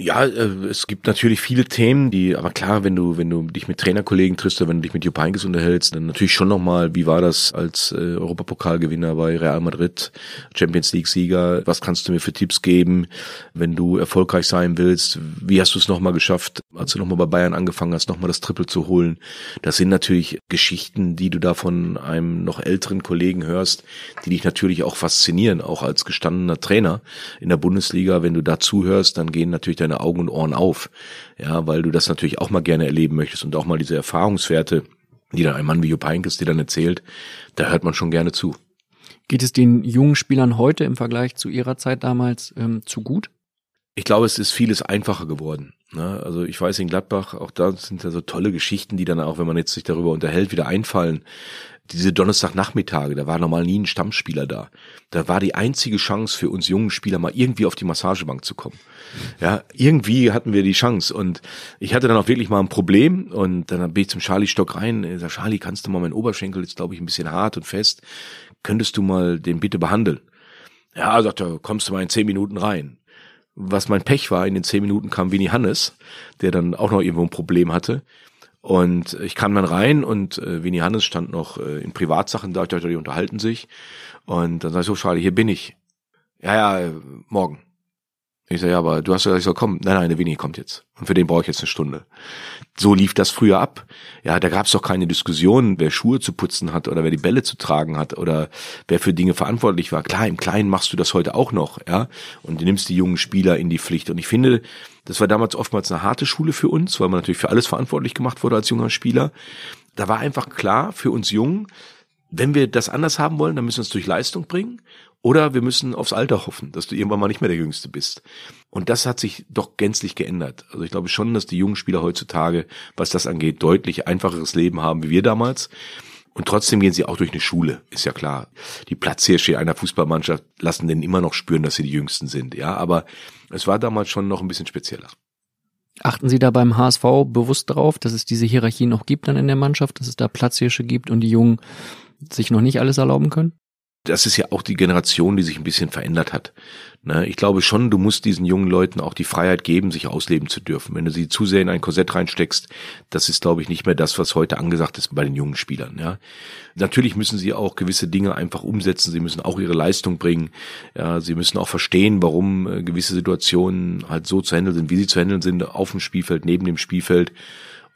Speaker 1: Ja, äh, es gibt natürlich viele Themen, die, aber klar, wenn du, wenn du dich mit Trainerkollegen triffst oder wenn du dich mit Jupp Heynckes unterhältst, dann natürlich schon nochmal, wie war das als äh, Europapokalgewinner bei Real Madrid, Champions League Sieger, was kannst du mir für Tipps geben, wenn du erfolgreich sein willst, wie hast du es nochmal geschafft, als du nochmal bei Bayern angefangen hast, nochmal das Triple zu holen. Das sind natürlich Geschichten, die du da von einem noch älteren Kollegen hörst, die dich natürlich auch faszinieren, auch als gestandener Trainer in der Bundesliga, wenn du da zuhörst, dann gehen natürlich deine Augen und Ohren auf. Ja, weil du das natürlich auch mal gerne erleben möchtest und auch mal diese Erfahrungswerte, die dann ein Mann wie Jupp Heynckes dir dann erzählt, da hört man schon gerne zu.
Speaker 3: Geht es den jungen Spielern heute im Vergleich zu ihrer Zeit damals ähm, zu gut?
Speaker 1: Ich glaube, es ist vieles einfacher geworden. Ne? Also ich weiß in Gladbach, auch da sind ja so tolle Geschichten, die dann auch, wenn man jetzt sich darüber unterhält, wieder einfallen diese Donnerstagnachmittage, da war normal nie ein Stammspieler da. Da war die einzige Chance für uns jungen Spieler mal irgendwie auf die Massagebank zu kommen. Ja, irgendwie hatten wir die Chance und ich hatte dann auch wirklich mal ein Problem und dann bin ich zum Charlie Stock rein. Ich sag, Charlie, kannst du mal meinen Oberschenkel ist glaube ich ein bisschen hart und fest. Könntest du mal den bitte behandeln? Ja, sagt er, kommst du mal in zehn Minuten rein. Was mein Pech war, in den zehn Minuten kam Winnie Hannes, der dann auch noch irgendwo ein Problem hatte. Und ich kam dann rein und äh, Winnie Hannes stand noch äh, in Privatsachen da, ich dachte, die unterhalten sich. Und dann sag ich so, Charlie, hier bin ich. Ja, ja, äh, morgen. Ich sage, ja, aber du hast gesagt, ich soll kommen. Nein, nein, der Winnie kommt jetzt. Und für den brauche ich jetzt eine Stunde. So lief das früher ab. Ja, da gab es doch keine Diskussion, wer Schuhe zu putzen hat oder wer die Bälle zu tragen hat oder wer für Dinge verantwortlich war. Klar, im Kleinen machst du das heute auch noch, ja. Und du nimmst die jungen Spieler in die Pflicht. Und ich finde, das war damals oftmals eine harte Schule für uns, weil man natürlich für alles verantwortlich gemacht wurde als junger Spieler. Da war einfach klar für uns Jungen, wenn wir das anders haben wollen, dann müssen wir es durch Leistung bringen. Oder wir müssen aufs Alter hoffen, dass du irgendwann mal nicht mehr der Jüngste bist. Und das hat sich doch gänzlich geändert. Also ich glaube schon, dass die jungen Spieler heutzutage, was das angeht, deutlich einfacheres Leben haben wie wir damals. Und trotzdem gehen sie auch durch eine Schule, ist ja klar. Die Platzhirsche einer Fußballmannschaft lassen denen immer noch spüren, dass sie die Jüngsten sind. Ja, aber es war damals schon noch ein bisschen spezieller.
Speaker 3: Achten Sie da beim HSV bewusst darauf, dass es diese Hierarchie noch gibt dann in der Mannschaft, dass es da Platzhirsche gibt und die Jungen sich noch nicht alles erlauben können?
Speaker 1: Das ist ja auch die Generation, die sich ein bisschen verändert hat. Ne? Ich glaube schon, du musst diesen jungen Leuten auch die Freiheit geben, sich ausleben zu dürfen. Wenn du sie zu sehr in ein Korsett reinsteckst, das ist, glaube ich, nicht mehr das, was heute angesagt ist bei den jungen Spielern. Ja? Natürlich müssen sie auch gewisse Dinge einfach umsetzen. Sie müssen auch ihre Leistung bringen. Ja, sie müssen auch verstehen, warum äh, gewisse Situationen halt so zu handeln sind, wie sie zu handeln sind, auf dem Spielfeld, neben dem Spielfeld.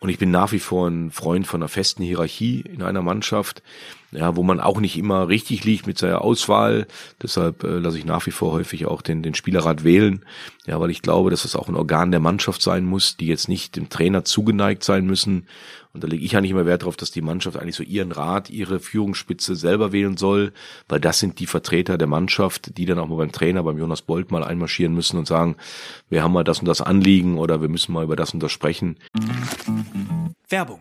Speaker 1: Und ich bin nach wie vor ein Freund von einer festen Hierarchie in einer Mannschaft, ja, wo man auch nicht immer richtig liegt mit seiner Auswahl. Deshalb äh, lasse ich nach wie vor häufig auch den, den Spielerrat wählen, ja, weil ich glaube, dass das auch ein Organ der Mannschaft sein muss, die jetzt nicht dem Trainer zugeneigt sein müssen. Und da lege ich eigentlich immer Wert darauf, dass die Mannschaft eigentlich so ihren Rat, ihre Führungsspitze selber wählen soll, weil das sind die Vertreter der Mannschaft, die dann auch mal beim Trainer, beim Jonas Bolt mal einmarschieren müssen und sagen, wir haben mal das und das Anliegen oder wir müssen mal über das und das sprechen.
Speaker 5: Werbung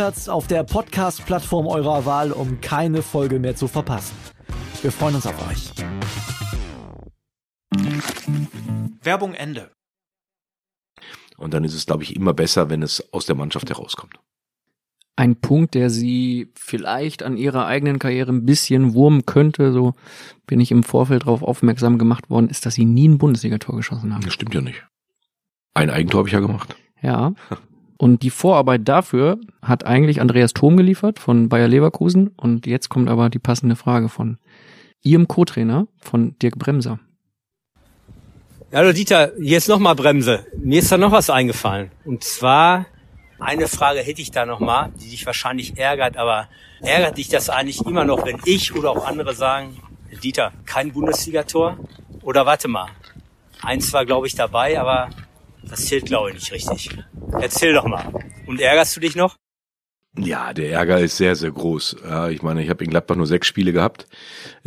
Speaker 7: auf der Podcast-Plattform eurer Wahl, um keine Folge mehr zu verpassen. Wir freuen uns auf euch.
Speaker 5: Werbung Ende.
Speaker 1: Und dann ist es, glaube ich, immer besser, wenn es aus der Mannschaft herauskommt.
Speaker 3: Ein Punkt, der sie vielleicht an ihrer eigenen Karriere ein bisschen wurmen könnte, so bin ich im Vorfeld darauf aufmerksam gemacht worden, ist, dass sie nie ein Bundesligator geschossen haben.
Speaker 1: Das stimmt ja nicht. Ein Eigentor habe ich ja gemacht.
Speaker 3: Ja. Und die Vorarbeit dafür hat eigentlich Andreas Thom geliefert von Bayer Leverkusen. Und jetzt kommt aber die passende Frage von ihrem Co-Trainer, von Dirk Bremser.
Speaker 8: Hallo Dieter, ist nochmal Bremse. Mir ist da noch was eingefallen. Und zwar, eine Frage hätte ich da nochmal, die dich wahrscheinlich ärgert, aber ärgert dich das eigentlich immer noch, wenn ich oder auch andere sagen, Dieter, kein Bundesligator? Oder warte mal, eins war glaube ich dabei, aber das zählt glaube ich nicht richtig. Erzähl doch mal. Und ärgerst du dich noch?
Speaker 1: Ja, der Ärger ist sehr, sehr groß. Ja, ich meine, ich habe in Gladbach nur sechs Spiele gehabt,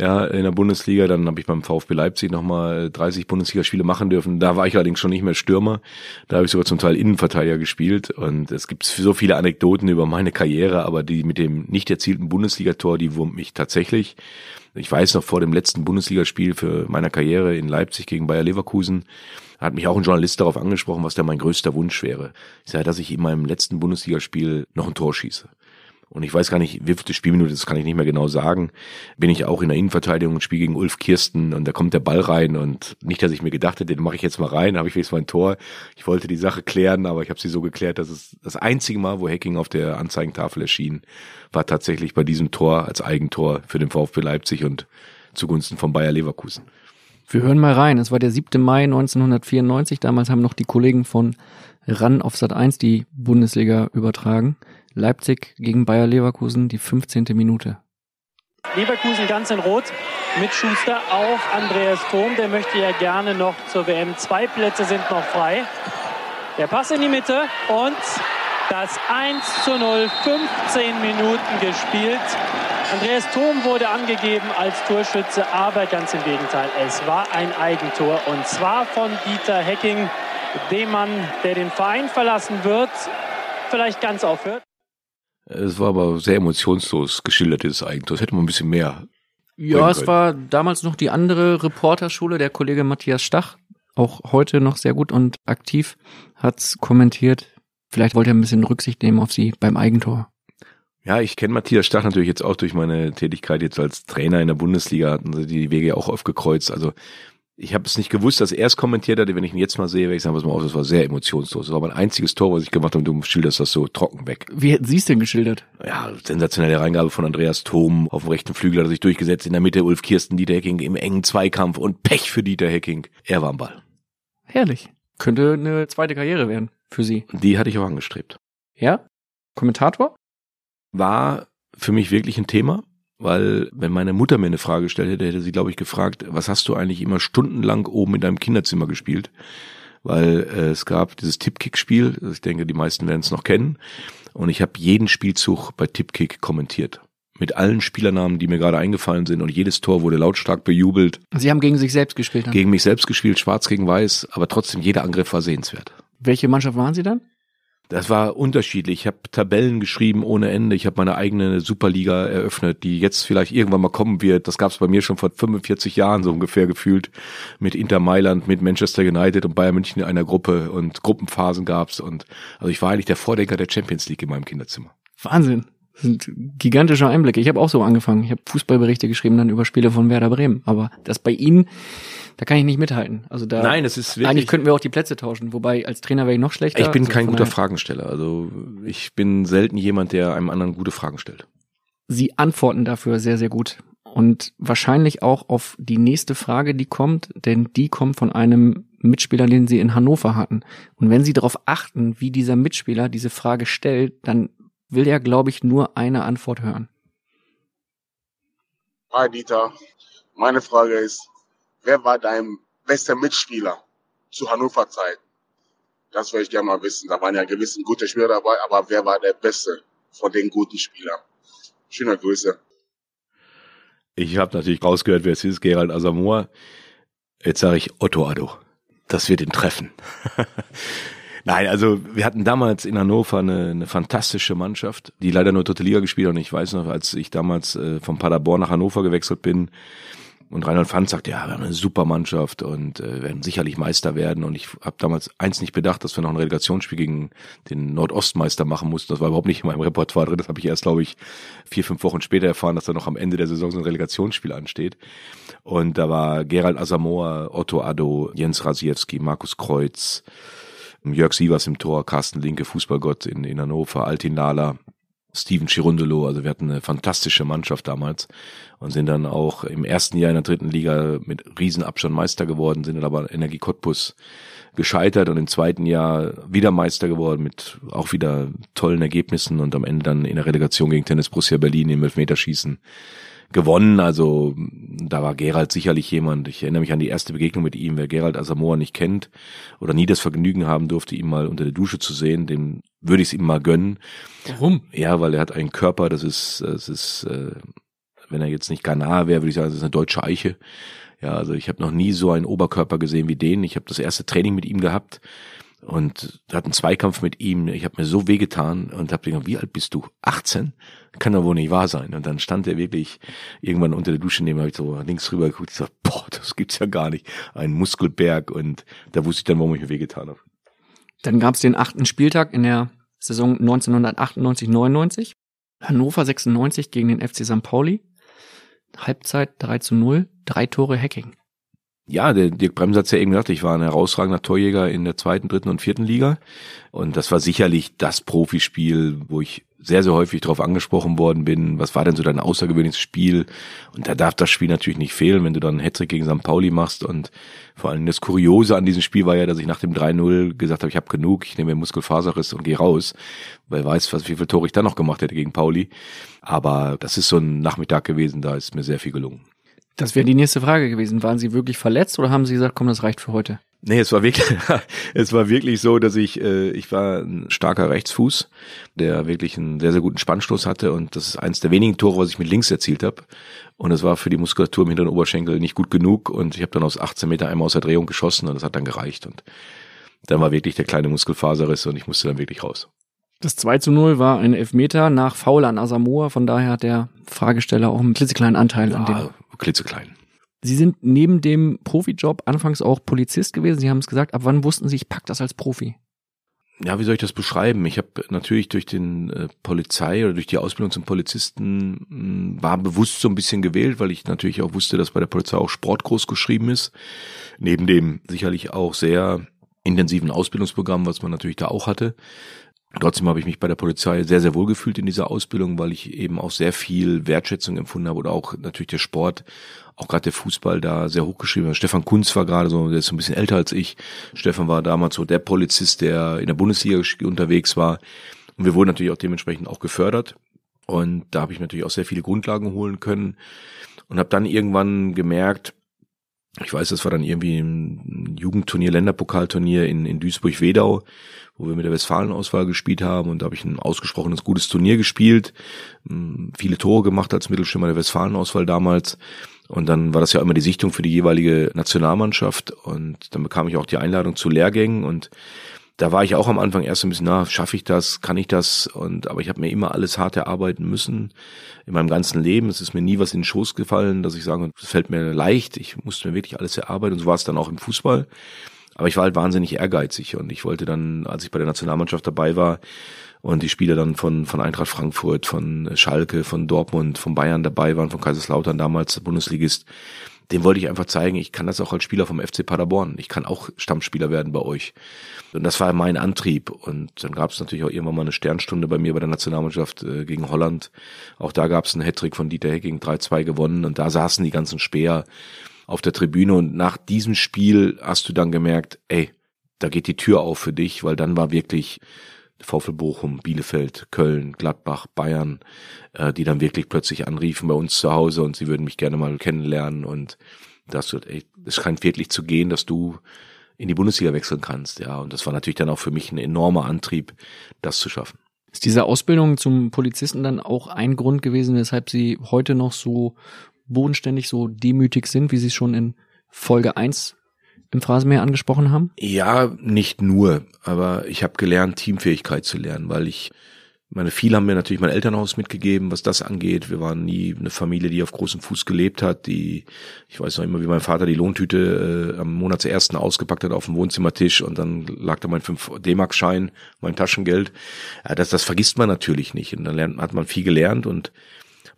Speaker 1: ja, in der Bundesliga. Dann habe ich beim VfB Leipzig nochmal 30 Bundesligaspiele machen dürfen. Da war ich allerdings schon nicht mehr Stürmer. Da habe ich sogar zum Teil Innenverteidiger gespielt. Und es gibt so viele Anekdoten über meine Karriere, aber die mit dem nicht erzielten Bundesligator, die wurmt mich tatsächlich. Ich weiß noch vor dem letzten Bundesligaspiel für meiner Karriere in Leipzig gegen Bayer Leverkusen, hat mich auch ein Journalist darauf angesprochen, was da mein größter Wunsch wäre. Ich sage, dass ich in meinem letzten Bundesligaspiel noch ein Tor schieße. Und ich weiß gar nicht, wie viele Spielminute, das kann ich nicht mehr genau sagen, bin ich auch in der Innenverteidigung und spiele gegen Ulf Kirsten und da kommt der Ball rein und nicht, dass ich mir gedacht hätte, den mache ich jetzt mal rein, habe ich wenigstens mein Tor. Ich wollte die Sache klären, aber ich habe sie so geklärt, dass es das einzige Mal, wo Hacking auf der Anzeigentafel erschien, war tatsächlich bei diesem Tor als Eigentor für den VfB Leipzig und zugunsten von Bayer Leverkusen.
Speaker 3: Wir hören mal rein. Es war der 7. Mai 1994. Damals haben noch die Kollegen von RAN auf Sat 1 die Bundesliga übertragen. Leipzig gegen Bayer Leverkusen, die 15. Minute.
Speaker 9: Leverkusen ganz in Rot mit Schuster auf Andreas Thom. Der möchte ja gerne noch zur WM. Zwei Plätze sind noch frei. Der Pass in die Mitte und das 1 zu 0, 15 Minuten gespielt. Andreas Thom wurde angegeben als Torschütze, aber ganz im Gegenteil, es war ein Eigentor und zwar von Dieter Hecking, dem Mann, der den Verein verlassen wird, vielleicht ganz aufhört.
Speaker 1: Es war aber sehr emotionslos geschildert, dieses Eigentor. Es hätte man ein bisschen mehr.
Speaker 3: Ja, es war damals noch die andere Reporterschule, der Kollege Matthias Stach, auch heute noch sehr gut und aktiv, hat's kommentiert. Vielleicht wollte er ein bisschen Rücksicht nehmen auf sie beim Eigentor.
Speaker 1: Ja, ich kenne Matthias Stach natürlich jetzt auch durch meine Tätigkeit jetzt als Trainer in der Bundesliga, hatten sie die Wege ja auch oft gekreuzt. Also ich habe es nicht gewusst, dass er es kommentiert hatte. Wenn ich ihn jetzt mal sehe, werde ich sagen, was mal auf, das war sehr emotionslos. Das war mein einziges Tor, was ich gemacht habe und du schilderst das so trocken weg.
Speaker 3: Wie hätten Sie es denn geschildert?
Speaker 1: Ja, sensationelle Reingabe von Andreas Thom. Auf dem rechten Flügel hat er sich durchgesetzt. In der Mitte Ulf Kirsten, Dieter Hecking im engen Zweikampf und Pech für Dieter Hecking. Er war am Ball.
Speaker 3: Herrlich. Könnte eine zweite Karriere werden für Sie.
Speaker 1: Die hatte ich auch angestrebt.
Speaker 3: Ja? Kommentator?
Speaker 1: War für mich wirklich ein Thema, weil wenn meine Mutter mir eine Frage gestellt hätte, hätte sie, glaube ich, gefragt, was hast du eigentlich immer stundenlang oben in deinem Kinderzimmer gespielt? Weil äh, es gab dieses Tipkick-Spiel, ich denke, die meisten werden es noch kennen, und ich habe jeden Spielzug bei Tipkick kommentiert mit allen Spielernamen, die mir gerade eingefallen sind und jedes Tor wurde lautstark bejubelt.
Speaker 3: Sie haben gegen sich selbst gespielt. Dann.
Speaker 1: Gegen mich selbst gespielt, schwarz gegen weiß, aber trotzdem jeder Angriff war sehenswert.
Speaker 3: Welche Mannschaft waren Sie dann?
Speaker 1: Das war unterschiedlich. Ich habe Tabellen geschrieben ohne Ende. Ich habe meine eigene Superliga eröffnet, die jetzt vielleicht irgendwann mal kommen wird. Das gab es bei mir schon vor 45 Jahren so ungefähr gefühlt. Mit Inter Mailand, mit Manchester United und Bayern München in einer Gruppe und Gruppenphasen gab's und also ich war eigentlich der Vordenker der Champions League in meinem Kinderzimmer.
Speaker 3: Wahnsinn. Das sind gigantische Einblicke. Ich habe auch so angefangen. Ich habe Fußballberichte geschrieben dann über Spiele von Werder Bremen. Aber das bei Ihnen, da kann ich nicht mithalten. Also da
Speaker 1: Nein, das ist wirklich,
Speaker 3: eigentlich könnten wir auch die Plätze tauschen. Wobei als Trainer wäre ich noch schlechter.
Speaker 1: Ich bin
Speaker 3: also
Speaker 1: kein guter
Speaker 3: daher-
Speaker 1: Fragensteller. Also ich bin selten jemand, der einem anderen gute Fragen stellt.
Speaker 3: Sie antworten dafür sehr, sehr gut. Und wahrscheinlich auch auf die nächste Frage, die kommt, denn die kommt von einem Mitspieler, den Sie in Hannover hatten. Und wenn Sie darauf achten, wie dieser Mitspieler diese Frage stellt, dann will ja, glaube ich, nur eine Antwort hören.
Speaker 10: Hi Dieter, meine Frage ist, wer war dein bester Mitspieler zu Hannover Zeit? Das würde ich gerne mal wissen. Da waren ja gewisse gute Spieler dabei, aber wer war der beste von den guten Spielern? Schöne Grüße.
Speaker 1: Ich habe natürlich rausgehört, wer es ist, Gerald Asamoah. Jetzt sage ich Otto Addo. Das wird ihn treffen. Nein, also wir hatten damals in Hannover eine, eine fantastische Mannschaft, die leider nur dritte Liga gespielt hat. Und ich weiß noch, als ich damals äh, von Paderborn nach Hannover gewechselt bin, und Reinhold Pfanz sagt, ja, wir haben eine super Mannschaft und äh, werden sicherlich Meister werden. Und ich habe damals eins nicht bedacht, dass wir noch ein Relegationsspiel gegen den Nordostmeister machen mussten. Das war überhaupt nicht in meinem Repertoire drin. Das habe ich erst, glaube ich, vier, fünf Wochen später erfahren, dass da noch am Ende der Saison so ein Relegationsspiel ansteht. Und da war Gerald Asamoah, Otto Addo, Jens Rasiewski, Markus Kreuz, Jörg Sievers im Tor, Carsten Linke, Fußballgott in, in Hannover, Altin Nahler, Steven Chirundolo, also wir hatten eine fantastische Mannschaft damals und sind dann auch im ersten Jahr in der dritten Liga mit Riesenabstand Meister geworden, sind dann aber Energie Cottbus gescheitert und im zweiten Jahr wieder Meister geworden mit auch wieder tollen Ergebnissen und am Ende dann in der Relegation gegen Tennis Borussia Berlin im Elfmeterschießen gewonnen. Also da war Gerald sicherlich jemand. Ich erinnere mich an die erste Begegnung mit ihm. Wer Gerald Asamoah nicht kennt oder nie das Vergnügen haben durfte, ihn mal unter der Dusche zu sehen, dem würde ich es ihm mal gönnen.
Speaker 3: Warum?
Speaker 1: Ja, weil er hat einen Körper, das ist, das ist, äh, wenn er jetzt nicht Ghana wäre, würde ich sagen, das ist eine deutsche Eiche. Ja, also ich habe noch nie so einen Oberkörper gesehen wie den. Ich habe das erste Training mit ihm gehabt und hatten einen Zweikampf mit ihm. Ich habe mir so wehgetan und habe gedacht, wie alt bist du? 18? Kann doch wohl nicht wahr sein. Und dann stand er wirklich irgendwann unter der Dusche neben, habe ich so links rüber geguckt. Ich so, boah, das gibt's ja gar nicht. Ein Muskelberg und da wusste ich dann, warum ich mir wehgetan habe.
Speaker 3: Dann gab es den achten Spieltag in der Saison 1998-99. Hannover 96 gegen den FC St. Pauli. Halbzeit 3 zu 0, drei Tore Hacking.
Speaker 1: Ja, der Dirk Bremser hat's ja eben gesagt, ich war ein herausragender Torjäger in der zweiten, dritten und vierten Liga. Und das war sicherlich das Profispiel, wo ich sehr, sehr häufig darauf angesprochen worden bin, was war denn so dein außergewöhnliches Spiel? Und da darf das Spiel natürlich nicht fehlen, wenn du dann einen Hattrick gegen St. Pauli machst. Und vor allem das Kuriose an diesem Spiel war ja, dass ich nach dem 3-0 gesagt habe, ich habe genug, ich nehme mir Muskelfaserriss und gehe raus, weil weiß, was, wie viel Tore ich dann noch gemacht hätte gegen Pauli. Aber das ist so ein Nachmittag gewesen, da ist mir sehr viel gelungen.
Speaker 3: Das wäre die nächste Frage gewesen. Waren Sie wirklich verletzt oder haben Sie gesagt, komm, das reicht für heute?
Speaker 1: Nee, es war wirklich, es war wirklich so, dass ich, äh, ich war ein starker Rechtsfuß, der wirklich einen sehr, sehr guten Spannstoß hatte und das ist eins der wenigen Tore, was ich mit links erzielt habe. Und es war für die Muskulatur im hinteren Oberschenkel nicht gut genug und ich habe dann aus 18 Meter einmal aus der Drehung geschossen und das hat dann gereicht und dann war wirklich der kleine Muskelfaserriss und ich musste dann wirklich raus.
Speaker 3: Das 2 zu 0 war ein Elfmeter nach Foul an Asamoah, von daher hat der Fragesteller auch einen klitzekleinen Anteil
Speaker 1: ja,
Speaker 3: an dem.
Speaker 1: klitzeklein.
Speaker 3: Sie sind neben dem Profijob anfangs auch Polizist gewesen. Sie haben es gesagt, ab wann wussten Sie, ich pack das als Profi?
Speaker 1: Ja, wie soll ich das beschreiben? Ich habe natürlich durch den äh, Polizei oder durch die Ausbildung zum Polizisten mh, war bewusst so ein bisschen gewählt, weil ich natürlich auch wusste, dass bei der Polizei auch Sport groß geschrieben ist. Neben dem sicherlich auch sehr intensiven Ausbildungsprogramm, was man natürlich da auch hatte. Trotzdem habe ich mich bei der Polizei sehr, sehr wohl gefühlt in dieser Ausbildung, weil ich eben auch sehr viel Wertschätzung empfunden habe oder auch natürlich der Sport, auch gerade der Fußball da sehr hochgeschrieben hat. Stefan Kunz war gerade so, der ist so ein bisschen älter als ich. Stefan war damals so der Polizist, der in der Bundesliga unterwegs war. Und wir wurden natürlich auch dementsprechend auch gefördert. Und da habe ich natürlich auch sehr viele Grundlagen holen können und habe dann irgendwann gemerkt, ich weiß, das war dann irgendwie ein Jugendturnier, Länderpokalturnier in, in Duisburg-Wedau, wo wir mit der Westfalen-Auswahl gespielt haben und da habe ich ein ausgesprochenes gutes Turnier gespielt, viele Tore gemacht als Mittelstürmer der Westfalen-Auswahl damals. Und dann war das ja immer die Sichtung für die jeweilige Nationalmannschaft. Und dann bekam ich auch die Einladung zu Lehrgängen. Und da war ich auch am Anfang erst ein bisschen, na, schaffe ich das, kann ich das? Und aber ich habe mir immer alles hart erarbeiten müssen in meinem ganzen Leben. Es ist mir nie was in den Schoß gefallen, dass ich sage, es fällt mir leicht. Ich musste mir wirklich alles erarbeiten. Und so war es dann auch im Fußball. Aber ich war halt wahnsinnig ehrgeizig und ich wollte dann, als ich bei der Nationalmannschaft dabei war und die Spieler dann von, von Eintracht Frankfurt, von Schalke, von Dortmund, von Bayern dabei waren, von Kaiserslautern damals Bundesligist, dem wollte ich einfach zeigen, ich kann das auch als Spieler vom FC Paderborn. Ich kann auch Stammspieler werden bei euch. Und das war mein Antrieb. Und dann gab es natürlich auch irgendwann mal eine Sternstunde bei mir bei der Nationalmannschaft äh, gegen Holland. Auch da gab es einen Hattrick von Dieter Hecking, 3-2 gewonnen. Und da saßen die ganzen Speer auf der Tribüne und nach diesem Spiel hast du dann gemerkt, ey, da geht die Tür auf für dich, weil dann war wirklich VfL Bochum, Bielefeld, Köln, Gladbach, Bayern, äh, die dann wirklich plötzlich anriefen bei uns zu Hause und sie würden mich gerne mal kennenlernen und das wird, ey, es scheint wirklich zu gehen, dass du in die Bundesliga wechseln kannst, ja. Und das war natürlich dann auch für mich ein enormer Antrieb, das zu schaffen.
Speaker 3: Ist diese Ausbildung zum Polizisten dann auch ein Grund gewesen, weshalb Sie heute noch so bodenständig, so demütig sind, wie Sie es schon in Folge 1 im Phrasenmeer angesprochen haben?
Speaker 1: Ja, nicht nur, aber ich habe gelernt, Teamfähigkeit zu lernen, weil ich meine, viele haben mir natürlich mein Elternhaus mitgegeben, was das angeht. Wir waren nie eine Familie, die auf großem Fuß gelebt hat, die, ich weiß noch immer, wie mein Vater die Lohntüte äh, am Monatsersten ausgepackt hat auf dem Wohnzimmertisch und dann lag da mein 5 D-Mark-Schein, mein Taschengeld. Ja, das, das vergisst man natürlich nicht. Und dann lernt, hat man viel gelernt und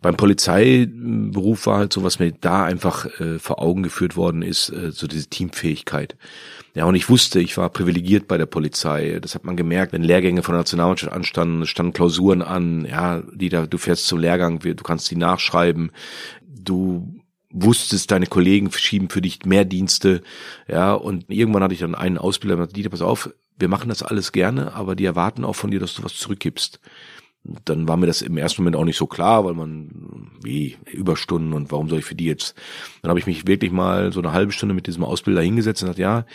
Speaker 1: beim Polizeiberuf war halt so, was mir da einfach äh, vor Augen geführt worden ist, äh, so diese Teamfähigkeit. Ja, und ich wusste, ich war privilegiert bei der Polizei. Das hat man gemerkt, wenn Lehrgänge von der Nationalmannschaft anstanden, standen Klausuren an, ja, die da, du fährst zum Lehrgang, du kannst die nachschreiben, du wusstest, deine Kollegen schieben für dich mehr Dienste, ja, und irgendwann hatte ich dann einen Ausbilder, der Dieter, pass auf, wir machen das alles gerne, aber die erwarten auch von dir, dass du was zurückgibst dann war mir das im ersten Moment auch nicht so klar, weil man, wie, Überstunden und warum soll ich für die jetzt? Dann habe ich mich wirklich mal so eine halbe Stunde mit diesem Ausbilder hingesetzt und gesagt, ja,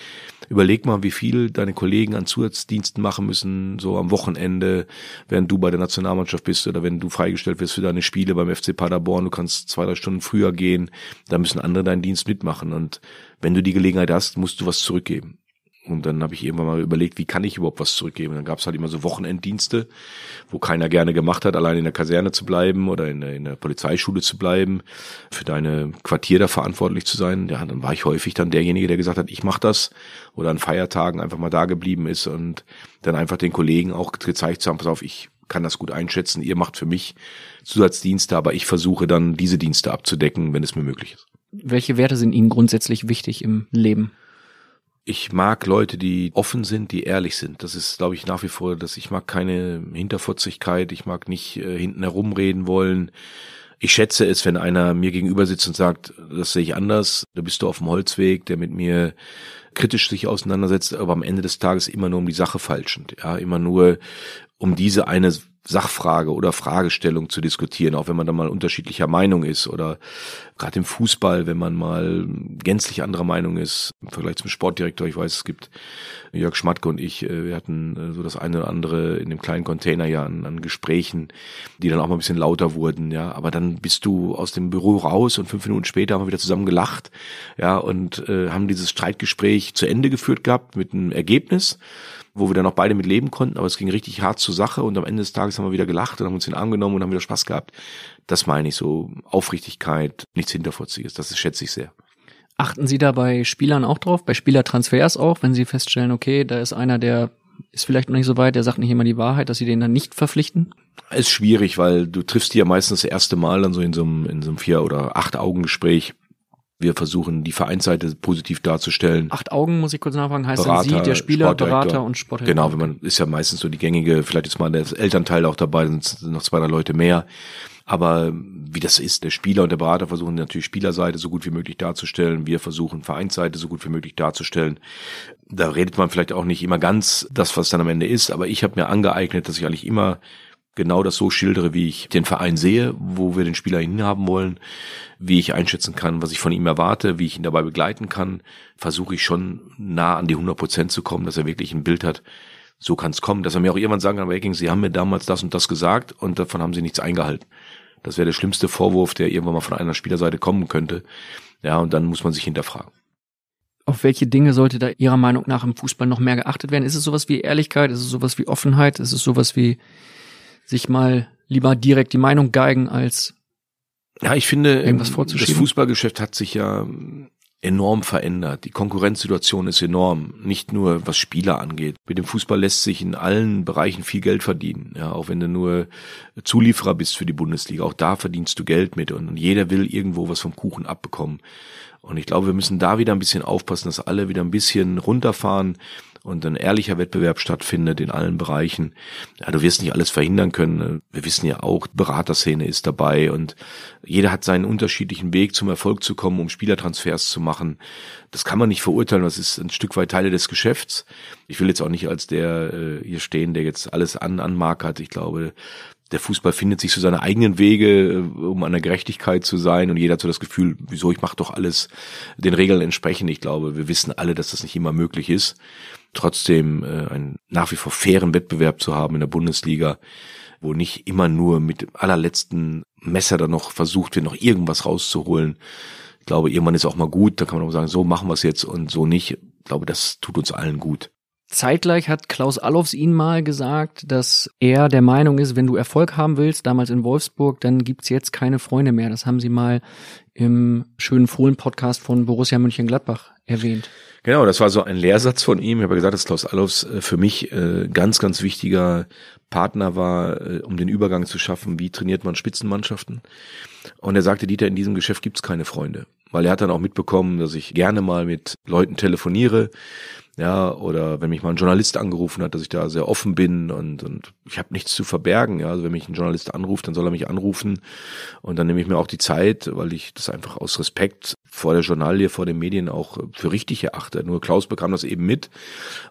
Speaker 1: überleg mal, wie viel deine Kollegen an Zusatzdiensten machen müssen, so am Wochenende, während du bei der Nationalmannschaft bist oder wenn du freigestellt wirst für deine Spiele beim FC Paderborn, du kannst zwei, drei Stunden früher gehen, da müssen andere deinen Dienst mitmachen und wenn du die Gelegenheit hast, musst du was zurückgeben. Und dann habe ich irgendwann mal überlegt, wie kann ich überhaupt was zurückgeben? dann gab es halt immer so Wochenenddienste, wo keiner gerne gemacht hat, allein in der Kaserne zu bleiben oder in der, in der Polizeischule zu bleiben, für deine Quartier da verantwortlich zu sein. Ja, dann war ich häufig dann derjenige, der gesagt hat, ich mache das oder an Feiertagen einfach mal da geblieben ist und dann einfach den Kollegen auch gezeigt zu haben, pass auf, ich kann das gut einschätzen, ihr macht für mich Zusatzdienste, aber ich versuche dann diese Dienste abzudecken, wenn es mir möglich ist.
Speaker 3: Welche Werte sind Ihnen grundsätzlich wichtig im Leben?
Speaker 1: Ich mag Leute, die offen sind, die ehrlich sind. Das ist, glaube ich, nach wie vor, dass ich mag keine Hinterfotzigkeit, ich mag nicht äh, hinten herumreden wollen. Ich schätze es, wenn einer mir gegenüber sitzt und sagt, das sehe ich anders, da bist du auf dem Holzweg, der mit mir kritisch sich auseinandersetzt, aber am Ende des Tages immer nur um die Sache falschend, ja, immer nur um diese eine Sachfrage oder Fragestellung zu diskutieren, auch wenn man da mal unterschiedlicher Meinung ist oder gerade im Fußball, wenn man mal gänzlich anderer Meinung ist im Vergleich zum Sportdirektor. Ich weiß, es gibt Jörg Schmatke und ich, äh, wir hatten äh, so das eine oder andere in dem kleinen Container ja an, an Gesprächen, die dann auch mal ein bisschen lauter wurden, ja. Aber dann bist du aus dem Büro raus und fünf Minuten später haben wir wieder zusammen gelacht, ja, und äh, haben dieses Streitgespräch zu Ende geführt gehabt mit einem Ergebnis wo wir dann auch beide mit leben konnten, aber es ging richtig hart zur Sache und am Ende des Tages haben wir wieder gelacht und haben uns den Arm genommen und haben wieder Spaß gehabt. Das meine ich so, Aufrichtigkeit, nichts Hinterfotziges, das schätze ich sehr.
Speaker 3: Achten Sie da bei Spielern auch drauf, bei Spielertransfers auch, wenn Sie feststellen, okay, da ist einer, der ist vielleicht noch nicht so weit, der sagt nicht immer die Wahrheit, dass Sie den dann nicht verpflichten?
Speaker 1: Ist schwierig, weil du triffst die ja meistens das erste Mal dann so in so einem, in so einem vier- oder acht Augen-Gespräch wir versuchen, die Vereinsseite positiv darzustellen.
Speaker 3: Acht Augen, muss ich kurz nachfragen, heißt Berater, dann Sie, der Spieler, Berater und Sportdirektor?
Speaker 1: Genau, wenn man, ist ja meistens so die gängige, vielleicht ist mal der Elternteil auch dabei, sind noch zwei, drei Leute mehr. Aber wie das ist, der Spieler und der Berater versuchen natürlich Spielerseite so gut wie möglich darzustellen. Wir versuchen Vereinsseite so gut wie möglich darzustellen. Da redet man vielleicht auch nicht immer ganz das, was dann am Ende ist. Aber ich habe mir angeeignet, dass ich eigentlich immer genau das so schildere, wie ich den Verein sehe, wo wir den Spieler hinhaben wollen, wie ich einschätzen kann, was ich von ihm erwarte, wie ich ihn dabei begleiten kann, versuche ich schon nah an die 100 Prozent zu kommen, dass er wirklich ein Bild hat, so kann es kommen, dass er mir auch jemand sagen kann, Waking, Sie haben mir damals das und das gesagt und davon haben Sie nichts eingehalten. Das wäre der schlimmste Vorwurf, der irgendwann mal von einer Spielerseite kommen könnte. Ja, und dann muss man sich hinterfragen.
Speaker 3: Auf welche Dinge sollte da Ihrer Meinung nach im Fußball noch mehr geachtet werden? Ist es sowas wie Ehrlichkeit? Ist es sowas wie Offenheit? Ist es sowas wie sich mal lieber direkt die Meinung geigen, als
Speaker 1: ja, ich finde, irgendwas das Fußballgeschäft hat sich ja enorm verändert. Die Konkurrenzsituation ist enorm, nicht nur was Spieler angeht. Mit dem Fußball lässt sich in allen Bereichen viel Geld verdienen. Ja, auch wenn du nur Zulieferer bist für die Bundesliga, auch da verdienst du Geld mit und jeder will irgendwo was vom Kuchen abbekommen. Und ich glaube, wir müssen da wieder ein bisschen aufpassen, dass alle wieder ein bisschen runterfahren und ein ehrlicher Wettbewerb stattfindet in allen Bereichen. Ja, du wirst nicht alles verhindern können. Wir wissen ja auch, Beraterszene ist dabei und jeder hat seinen unterschiedlichen Weg zum Erfolg zu kommen, um Spielertransfers zu machen. Das kann man nicht verurteilen, das ist ein Stück weit Teile des Geschäfts. Ich will jetzt auch nicht als der äh, hier stehen, der jetzt alles an anmarkert. Ich glaube, der Fußball findet sich so seine eigenen Wege, äh, um an der Gerechtigkeit zu sein und jeder hat so das Gefühl, wieso, ich mache doch alles den Regeln entsprechend. Ich glaube, wir wissen alle, dass das nicht immer möglich ist. Trotzdem äh, einen nach wie vor fairen Wettbewerb zu haben in der Bundesliga, wo nicht immer nur mit dem allerletzten Messer da noch versucht wird, noch irgendwas rauszuholen. Ich glaube, irgendwann ist auch mal gut, da kann man auch sagen, so machen wir es jetzt und so nicht. Ich glaube, das tut uns allen gut.
Speaker 3: Zeitgleich hat Klaus Allofs ihn mal gesagt, dass er der Meinung ist, wenn du Erfolg haben willst, damals in Wolfsburg, dann gibt's jetzt keine Freunde mehr. Das haben sie mal im schönen Fohlen-Podcast von Borussia Mönchengladbach erwähnt.
Speaker 1: Genau, das war so ein Lehrsatz von ihm. Ich habe gesagt, dass Klaus Allofs äh, für mich äh, ganz, ganz wichtiger Partner war, äh, um den Übergang zu schaffen, wie trainiert man Spitzenmannschaften. Und er sagte, Dieter, in diesem Geschäft gibt's keine Freunde. Weil er hat dann auch mitbekommen, dass ich gerne mal mit Leuten telefoniere, ja, oder wenn mich mal ein Journalist angerufen hat, dass ich da sehr offen bin und, und ich habe nichts zu verbergen, ja, also wenn mich ein Journalist anruft, dann soll er mich anrufen und dann nehme ich mir auch die Zeit, weil ich das einfach aus Respekt vor der Journalie, vor den Medien auch für richtig erachte. Nur Klaus bekam das eben mit,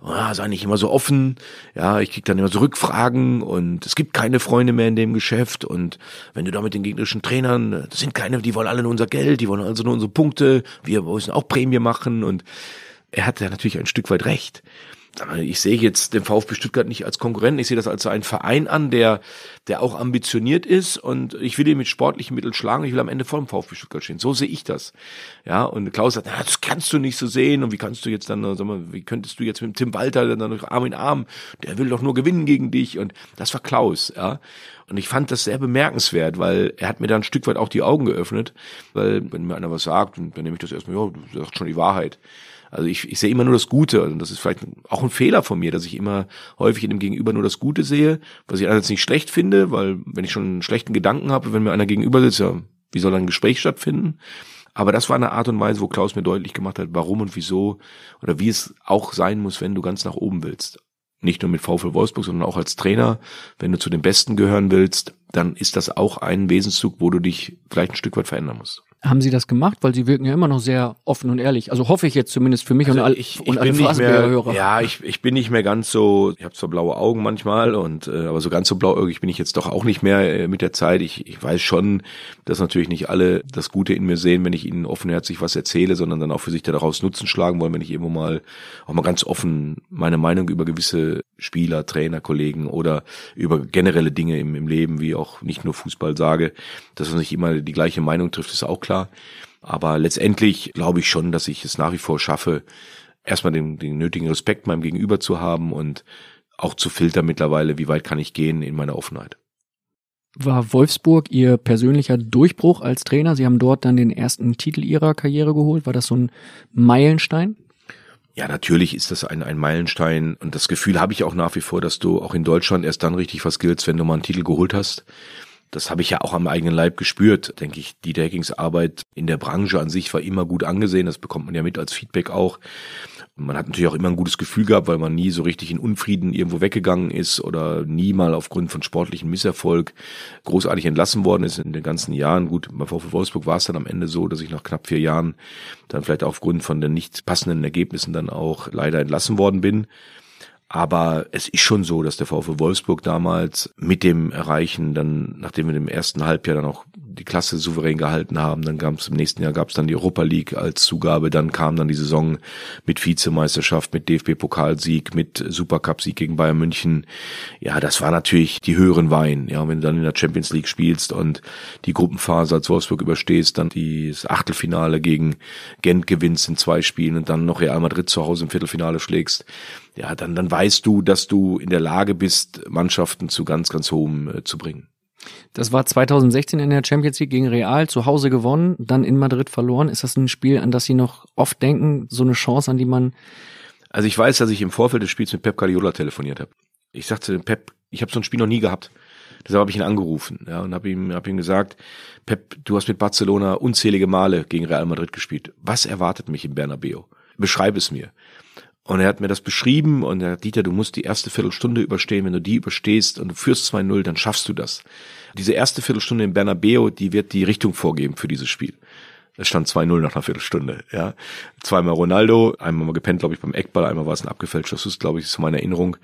Speaker 1: ah, sei nicht immer so offen, ja, ich krieg dann immer so Rückfragen und es gibt keine Freunde mehr in dem Geschäft und wenn du da mit den gegnerischen Trainern, das sind keine, die wollen alle nur unser Geld, die wollen also nur unsere Punkte, wir müssen auch Prämie machen und er hat ja natürlich ein Stück weit recht. Ich sehe jetzt den VfB Stuttgart nicht als Konkurrenten, ich sehe das als einen Verein an, der, der auch ambitioniert ist und ich will ihn mit sportlichen Mitteln schlagen, ich will am Ende vor dem VfB Stuttgart stehen. So sehe ich das. Ja, und Klaus sagt, na, das kannst du nicht so sehen und wie kannst du jetzt dann, sag mal, wie könntest du jetzt mit Tim Walter dann durch Arm in Arm, der will doch nur gewinnen gegen dich und das war Klaus, ja. Und ich fand das sehr bemerkenswert, weil er hat mir da ein Stück weit auch die Augen geöffnet, weil wenn mir einer was sagt, dann nehme ich das erstmal, ja, du sagst schon die Wahrheit. Also ich, ich sehe immer nur das Gute und das ist vielleicht auch ein Fehler von mir, dass ich immer häufig in dem Gegenüber nur das Gute sehe, was ich einerseits nicht schlecht finde, weil wenn ich schon einen schlechten Gedanken habe, wenn mir einer gegenüber sitzt, ja, wie soll ein Gespräch stattfinden? Aber das war eine Art und Weise, wo Klaus mir deutlich gemacht hat, warum und wieso oder wie es auch sein muss, wenn du ganz nach oben willst. Nicht nur mit VfL Wolfsburg, sondern auch als Trainer. Wenn du zu den Besten gehören willst, dann ist das auch ein Wesenszug, wo du dich vielleicht ein Stück weit verändern musst.
Speaker 3: Haben Sie das gemacht? Weil Sie wirken ja immer noch sehr offen und ehrlich. Also hoffe ich jetzt zumindest für mich
Speaker 1: also
Speaker 3: und, all,
Speaker 1: ich, ich
Speaker 3: und alle
Speaker 1: Phrasenbär-Hörer. Ja, ich, ich bin nicht mehr ganz so, ich habe zwar blaue Augen manchmal, und äh, aber so ganz so blauäugig bin ich jetzt doch auch nicht mehr äh, mit der Zeit. Ich, ich weiß schon, dass natürlich nicht alle das Gute in mir sehen, wenn ich ihnen offenherzig was erzähle, sondern dann auch für sich daraus Nutzen schlagen wollen, wenn ich irgendwo mal auch mal ganz offen meine Meinung über gewisse Spieler, Trainer, Kollegen oder über generelle Dinge im, im Leben, wie auch nicht nur Fußball sage, dass man nicht immer die gleiche Meinung trifft, ist auch klar. Aber letztendlich glaube ich schon, dass ich es nach wie vor schaffe, erstmal den, den nötigen Respekt meinem Gegenüber zu haben und auch zu filtern mittlerweile, wie weit kann ich gehen in meiner Offenheit.
Speaker 3: War Wolfsburg Ihr persönlicher Durchbruch als Trainer? Sie haben dort dann den ersten Titel Ihrer Karriere geholt. War das so ein Meilenstein?
Speaker 1: Ja, natürlich ist das ein, ein Meilenstein und das Gefühl habe ich auch nach wie vor, dass du auch in Deutschland erst dann richtig was giltst, wenn du mal einen Titel geholt hast. Das habe ich ja auch am eigenen Leib gespürt, denke ich. Die Hackings Arbeit in der Branche an sich war immer gut angesehen. Das bekommt man ja mit als Feedback auch. Man hat natürlich auch immer ein gutes Gefühl gehabt, weil man nie so richtig in Unfrieden irgendwo weggegangen ist oder nie mal aufgrund von sportlichem Misserfolg großartig entlassen worden ist in den ganzen Jahren. Gut, bei VfL Wolfsburg war es dann am Ende so, dass ich nach knapp vier Jahren dann vielleicht aufgrund von den nicht passenden Ergebnissen dann auch leider entlassen worden bin. Aber es ist schon so, dass der VfL Wolfsburg damals mit dem Erreichen, dann, nachdem wir im ersten Halbjahr dann auch die Klasse souverän gehalten haben, dann gab es im nächsten Jahr gab es dann die Europa League als Zugabe, dann kam dann die Saison mit Vizemeisterschaft, mit DFB-Pokalsieg, mit Supercup-Sieg gegen Bayern München. Ja, das war natürlich die höheren Wein. Ja, wenn du dann in der Champions League spielst und die Gruppenphase als Wolfsburg überstehst, dann das Achtelfinale gegen Gent gewinnst in zwei Spielen und dann noch Real Madrid zu Hause im Viertelfinale schlägst, ja, dann, dann weißt du, dass du in der Lage bist, Mannschaften zu ganz, ganz hohem äh, zu bringen.
Speaker 3: Das war 2016 in der Champions League gegen Real, zu Hause gewonnen, dann in Madrid verloren. Ist das ein Spiel, an das Sie noch oft denken, so eine Chance, an die man...
Speaker 1: Also ich weiß, dass ich im Vorfeld des Spiels mit Pep Guardiola telefoniert habe. Ich sagte Pep, ich habe so ein Spiel noch nie gehabt. Deshalb habe ich ihn angerufen ja, und habe ihm, hab ihm gesagt, Pep, du hast mit Barcelona unzählige Male gegen Real Madrid gespielt. Was erwartet mich im Bernabeu? Beschreib es mir. Und er hat mir das beschrieben und er hat, Dieter, du musst die erste Viertelstunde überstehen. Wenn du die überstehst und du führst 2-0, dann schaffst du das. Diese erste Viertelstunde in Bernabeo, die wird die Richtung vorgeben für dieses Spiel. Es stand 2-0 nach einer Viertelstunde, ja. Zweimal Ronaldo, einmal mal gepennt, glaube ich, beim Eckball, einmal war es ein abgefälschter Schuss, glaube ich, ist meine Erinnerung.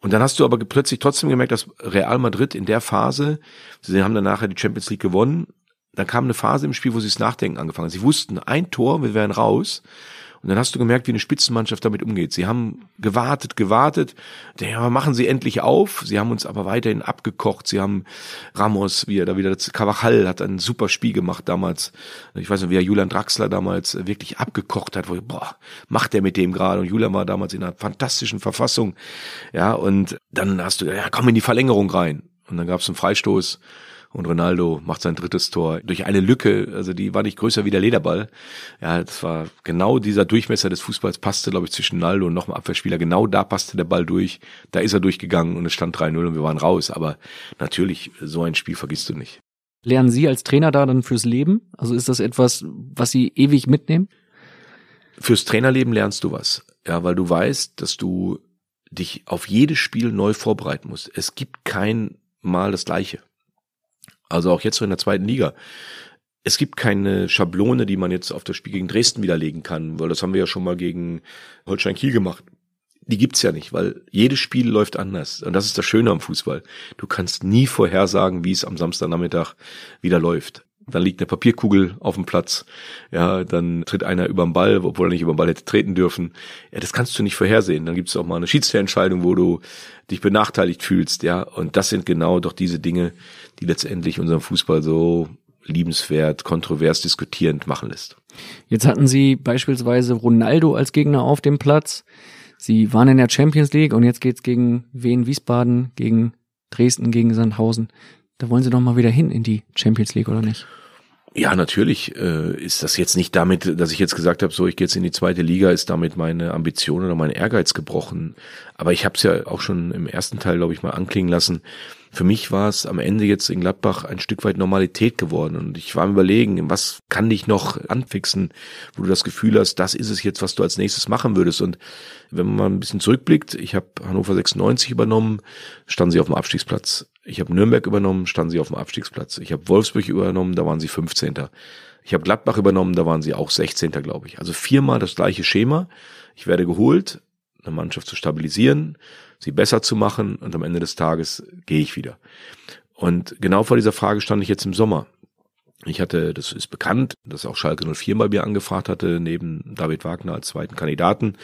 Speaker 1: Und dann hast du aber plötzlich trotzdem gemerkt, dass Real Madrid in der Phase, sie haben dann nachher die Champions League gewonnen, dann kam eine Phase im Spiel, wo sie das Nachdenken angefangen haben. Sie wussten, ein Tor, wir wären raus. Und dann hast du gemerkt, wie eine Spitzenmannschaft damit umgeht. Sie haben gewartet, gewartet. Ja, machen sie endlich auf. Sie haben uns aber weiterhin abgekocht. Sie haben Ramos, wie er da wieder, Cavachal hat ein super Spiel gemacht damals. Ich weiß nicht, wie er Julian Draxler damals wirklich abgekocht hat. Wo, boah, macht er mit dem gerade? Und Julian war damals in einer fantastischen Verfassung. Ja, und dann hast du, ja, komm in die Verlängerung rein. Und dann gab es einen Freistoß und Ronaldo macht sein drittes Tor durch eine Lücke, also die war nicht größer wie der Lederball. Ja, das war genau dieser Durchmesser des Fußballs passte, glaube ich, zwischen Ronaldo und noch einem Abwehrspieler. Genau da passte der Ball durch. Da ist er durchgegangen und es stand 3-0 und wir waren raus. Aber natürlich, so ein Spiel vergisst du nicht.
Speaker 3: Lernen Sie als Trainer da dann fürs Leben? Also ist das etwas, was Sie ewig mitnehmen?
Speaker 1: Fürs Trainerleben lernst du was. Ja, weil du weißt, dass du dich auf jedes Spiel neu vorbereiten musst. Es gibt kein Mal das Gleiche. Also auch jetzt so in der zweiten Liga. Es gibt keine Schablone, die man jetzt auf das Spiel gegen Dresden widerlegen kann, weil das haben wir ja schon mal gegen Holstein Kiel gemacht. Die gibt's ja nicht, weil jedes Spiel läuft anders. Und das ist das Schöne am Fußball. Du kannst nie vorhersagen, wie es am Samstagnachmittag wieder läuft. Dann liegt eine Papierkugel auf dem Platz. Ja, dann tritt einer über den Ball, obwohl er nicht über den Ball hätte treten dürfen. Ja, das kannst du nicht vorhersehen. Dann gibt es auch mal eine Schiedsrichterentscheidung, wo du dich benachteiligt fühlst. Ja, und das sind genau doch diese Dinge, die letztendlich unseren Fußball so liebenswert, kontrovers diskutierend machen lässt.
Speaker 3: Jetzt hatten Sie beispielsweise Ronaldo als Gegner auf dem Platz. Sie waren in der Champions League und jetzt geht's gegen Wien Wiesbaden, gegen Dresden, gegen Sandhausen. Da wollen sie doch mal wieder hin in die Champions League, oder nicht?
Speaker 1: Ja, natürlich äh, ist das jetzt nicht damit, dass ich jetzt gesagt habe, so ich gehe jetzt in die zweite Liga, ist damit meine Ambition oder mein Ehrgeiz gebrochen. Aber ich habe es ja auch schon im ersten Teil, glaube ich, mal anklingen lassen. Für mich war es am Ende jetzt in Gladbach ein Stück weit Normalität geworden. Und ich war am überlegen, was kann dich noch anfixen, wo du das Gefühl hast, das ist es jetzt, was du als nächstes machen würdest. Und wenn man mal ein bisschen zurückblickt, ich habe Hannover 96 übernommen, standen sie auf dem Abstiegsplatz. Ich habe Nürnberg übernommen, standen sie auf dem Abstiegsplatz. Ich habe Wolfsburg übernommen, da waren sie 15. Ich habe Gladbach übernommen, da waren sie auch 16. glaube ich. Also viermal das gleiche Schema. Ich werde geholt, eine Mannschaft zu stabilisieren, sie besser zu machen und am Ende des Tages gehe ich wieder. Und genau vor dieser Frage stand ich jetzt im Sommer. Ich hatte, das ist bekannt, dass auch Schalke 04 bei mir angefragt hatte, neben David Wagner als zweiten Kandidaten.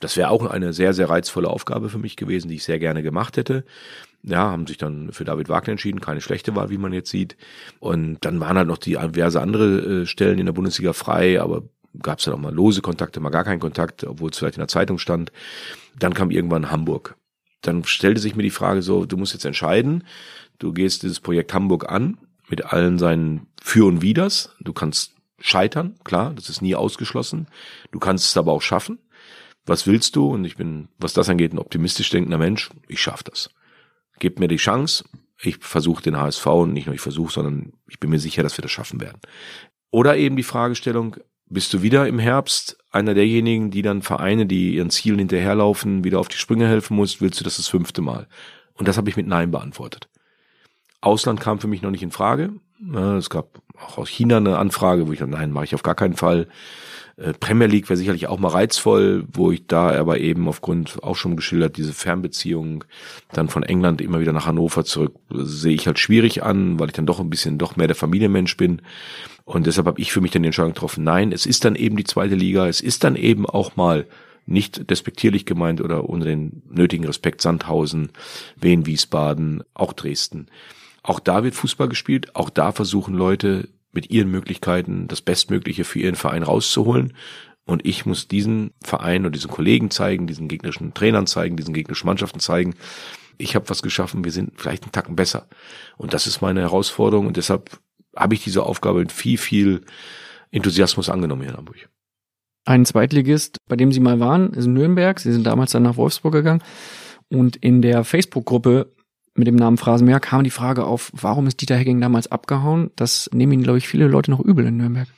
Speaker 1: Das wäre auch eine sehr, sehr reizvolle Aufgabe für mich gewesen, die ich sehr gerne gemacht hätte ja, haben sich dann für David Wagner entschieden, keine schlechte Wahl, wie man jetzt sieht. Und dann waren halt noch die diverse andere äh, Stellen in der Bundesliga frei, aber gab es dann auch mal lose Kontakte, mal gar keinen Kontakt, obwohl es vielleicht in der Zeitung stand. Dann kam irgendwann Hamburg. Dann stellte sich mir die Frage so, du musst jetzt entscheiden, du gehst dieses Projekt Hamburg an, mit allen seinen Für und Widers. Du kannst scheitern, klar, das ist nie ausgeschlossen. Du kannst es aber auch schaffen. Was willst du? Und ich bin, was das angeht, ein optimistisch denkender Mensch. Ich schaff das. Gebt mir die Chance. Ich versuche den HSV und nicht nur ich versuche, sondern ich bin mir sicher, dass wir das schaffen werden. Oder eben die Fragestellung, bist du wieder im Herbst einer derjenigen, die dann Vereine, die ihren Zielen hinterherlaufen, wieder auf die Sprünge helfen musst? Willst du das das fünfte Mal? Und das habe ich mit Nein beantwortet. Ausland kam für mich noch nicht in Frage. Es gab auch aus China eine Anfrage, wo ich dachte, nein, mache ich auf gar keinen Fall. Äh, Premier League wäre sicherlich auch mal reizvoll, wo ich da aber eben aufgrund auch schon geschildert, diese Fernbeziehung dann von England immer wieder nach Hannover zurück, sehe ich halt schwierig an, weil ich dann doch ein bisschen doch mehr der Familienmensch bin. Und deshalb habe ich für mich dann die Entscheidung getroffen, nein, es ist dann eben die zweite Liga, es ist dann eben auch mal nicht despektierlich gemeint oder ohne den nötigen Respekt Sandhausen, Wien, Wiesbaden, auch Dresden. Auch da wird Fußball gespielt, auch da versuchen Leute mit ihren Möglichkeiten das Bestmögliche für ihren Verein rauszuholen. Und ich muss diesen Verein und diesen Kollegen zeigen, diesen gegnerischen Trainern zeigen, diesen gegnerischen Mannschaften zeigen, ich habe was geschaffen, wir sind vielleicht einen Tacken besser. Und das ist meine Herausforderung und deshalb habe ich diese Aufgabe mit viel, viel Enthusiasmus angenommen hier in Hamburg.
Speaker 3: Ein Zweitligist, bei dem Sie mal waren, ist in Nürnberg. Sie sind damals dann nach Wolfsburg gegangen. Und in der Facebook-Gruppe mit dem Namen Phrasenmäher kam die Frage auf, warum ist Dieter Hecking damals abgehauen? Das nehmen ihn, glaube ich, viele Leute noch übel in Nürnberg.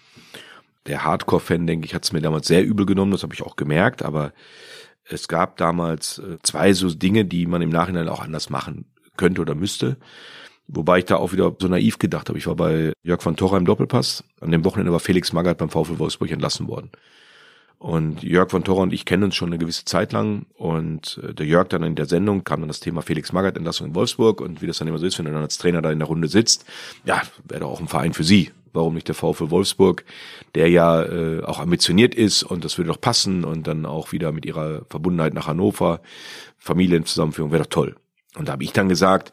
Speaker 1: Der Hardcore-Fan, denke ich, hat es mir damals sehr übel genommen, das habe ich auch gemerkt, aber Es gab damals äh, zwei so Dinge, die man im Nachhinein auch anders machen könnte oder müsste. Wobei ich da auch wieder so naiv gedacht habe. Ich war bei Jörg von Torra im Doppelpass. An dem Wochenende war Felix Magath beim VfL Wolfsburg entlassen worden. Und Jörg von Torra und ich kennen uns schon eine gewisse Zeit lang. Und äh, der Jörg dann in der Sendung kam dann das Thema Felix Magath Entlassung in Wolfsburg. Und wie das dann immer so ist, wenn er dann als Trainer da in der Runde sitzt, ja, wäre doch auch ein Verein für Sie. Warum nicht der VfL Wolfsburg, der ja äh, auch ambitioniert ist und das würde doch passen und dann auch wieder mit ihrer Verbundenheit nach Hannover, Familienzusammenführung, wäre doch toll. Und da habe ich dann gesagt,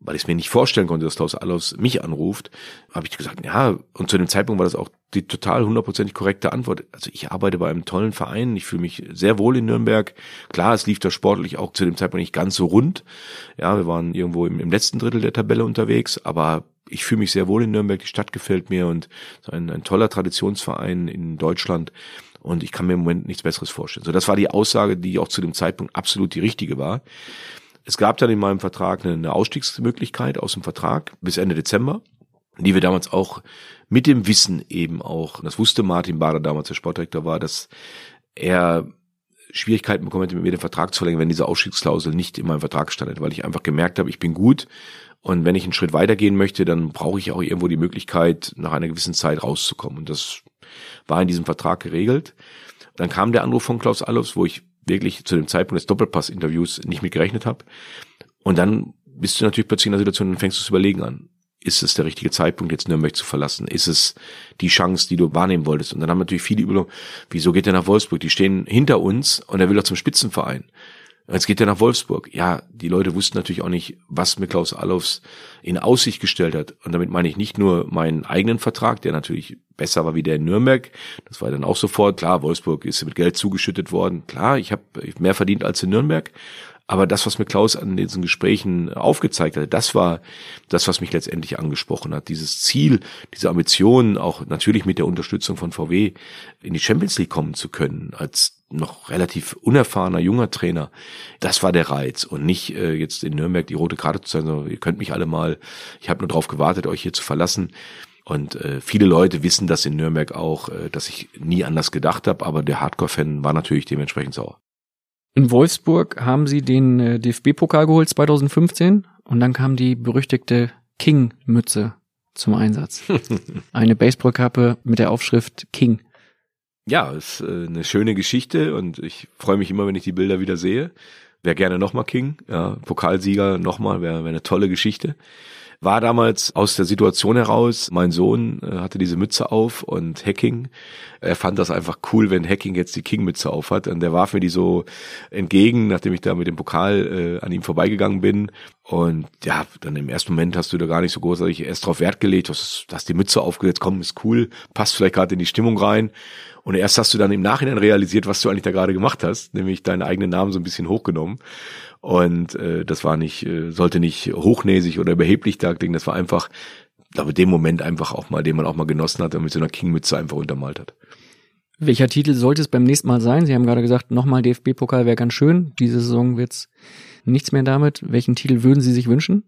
Speaker 1: weil ich es mir nicht vorstellen konnte, dass Klaus Allofs mich anruft, habe ich gesagt, ja, und zu dem Zeitpunkt war das auch die total hundertprozentig korrekte Antwort. Also ich arbeite bei einem tollen Verein, ich fühle mich sehr wohl in Nürnberg. Klar, es lief da sportlich auch zu dem Zeitpunkt nicht ganz so rund. Ja, wir waren irgendwo im, im letzten Drittel der Tabelle unterwegs, aber ich fühle mich sehr wohl in Nürnberg, die Stadt gefällt mir und ein, ein toller Traditionsverein in Deutschland. Und ich kann mir im Moment nichts Besseres vorstellen. So, das war die Aussage, die auch zu dem Zeitpunkt absolut die richtige war. Es gab dann in meinem Vertrag eine Ausstiegsmöglichkeit aus dem Vertrag bis Ende Dezember, die wir damals auch mit dem Wissen eben auch, das wusste Martin Bader damals, der Sportdirektor war, dass er Schwierigkeiten bekommen hätte, mit mir den Vertrag zu verlängern, wenn diese Ausstiegsklausel nicht in meinem Vertrag stand, weil ich einfach gemerkt habe, ich bin gut und wenn ich einen Schritt weitergehen möchte, dann brauche ich auch irgendwo die Möglichkeit, nach einer gewissen Zeit rauszukommen. Und das war in diesem Vertrag geregelt. Dann kam der Anruf von Klaus Allofs, wo ich wirklich zu dem Zeitpunkt des Doppelpass-Interviews nicht mit gerechnet habe. Und dann bist du natürlich plötzlich in einer Situation, dann fängst du zu überlegen an. Ist es der richtige Zeitpunkt, jetzt Nürnberg zu verlassen? Ist es die Chance, die du wahrnehmen wolltest? Und dann haben natürlich viele Überlegungen, wieso geht er nach Wolfsburg? Die stehen hinter uns und er will doch zum Spitzenverein. Jetzt geht er nach Wolfsburg. Ja, die Leute wussten natürlich auch nicht, was mir Klaus Allofs in Aussicht gestellt hat. Und damit meine ich nicht nur meinen eigenen Vertrag, der natürlich besser war wie der in Nürnberg. Das war dann auch sofort klar. Wolfsburg ist mit Geld zugeschüttet worden. Klar, ich habe mehr verdient als in Nürnberg. Aber das, was mir Klaus an diesen Gesprächen aufgezeigt hat, das war das, was mich letztendlich angesprochen hat. Dieses Ziel, diese Ambition, auch natürlich mit der Unterstützung von VW in die Champions League kommen zu können, als noch relativ unerfahrener junger Trainer, das war der Reiz und nicht äh, jetzt in Nürnberg die rote Karte zu sein, sondern ihr könnt mich alle mal, ich habe nur darauf gewartet, euch hier zu verlassen. Und äh, viele Leute wissen das in Nürnberg auch, äh, dass ich nie anders gedacht habe, aber der Hardcore-Fan war natürlich dementsprechend sauer.
Speaker 3: In Wolfsburg haben sie den äh, DFB-Pokal geholt 2015 und dann kam die berüchtigte King-Mütze zum Einsatz. Eine Baseballkappe mit der Aufschrift King.
Speaker 1: Ja, ist äh, eine schöne Geschichte und ich freue mich immer, wenn ich die Bilder wieder sehe. Wäre gerne nochmal King, ja, Pokalsieger nochmal, wäre wär eine tolle Geschichte war damals aus der Situation heraus, mein Sohn äh, hatte diese Mütze auf und Hacking, er fand das einfach cool, wenn Hacking jetzt die King-Mütze auf hat. Und der warf mir die so entgegen, nachdem ich da mit dem Pokal äh, an ihm vorbeigegangen bin. Und ja, dann im ersten Moment hast du da gar nicht so großartig erst drauf Wert gelegt, hast, hast die Mütze aufgesetzt, komm, ist cool, passt vielleicht gerade in die Stimmung rein und erst hast du dann im Nachhinein realisiert, was du eigentlich da gerade gemacht hast, nämlich deinen eigenen Namen so ein bisschen hochgenommen und äh, das war nicht, äh, sollte nicht hochnäsig oder überheblich darklingen, das war einfach, glaube dem Moment einfach auch mal, den man auch mal genossen hat und mit so einer King-Mütze einfach untermalt hat.
Speaker 3: Welcher Titel sollte es beim nächsten Mal sein? Sie haben gerade gesagt, nochmal DFB-Pokal wäre ganz schön. Diese Saison wird's nichts mehr damit. Welchen Titel würden Sie sich wünschen?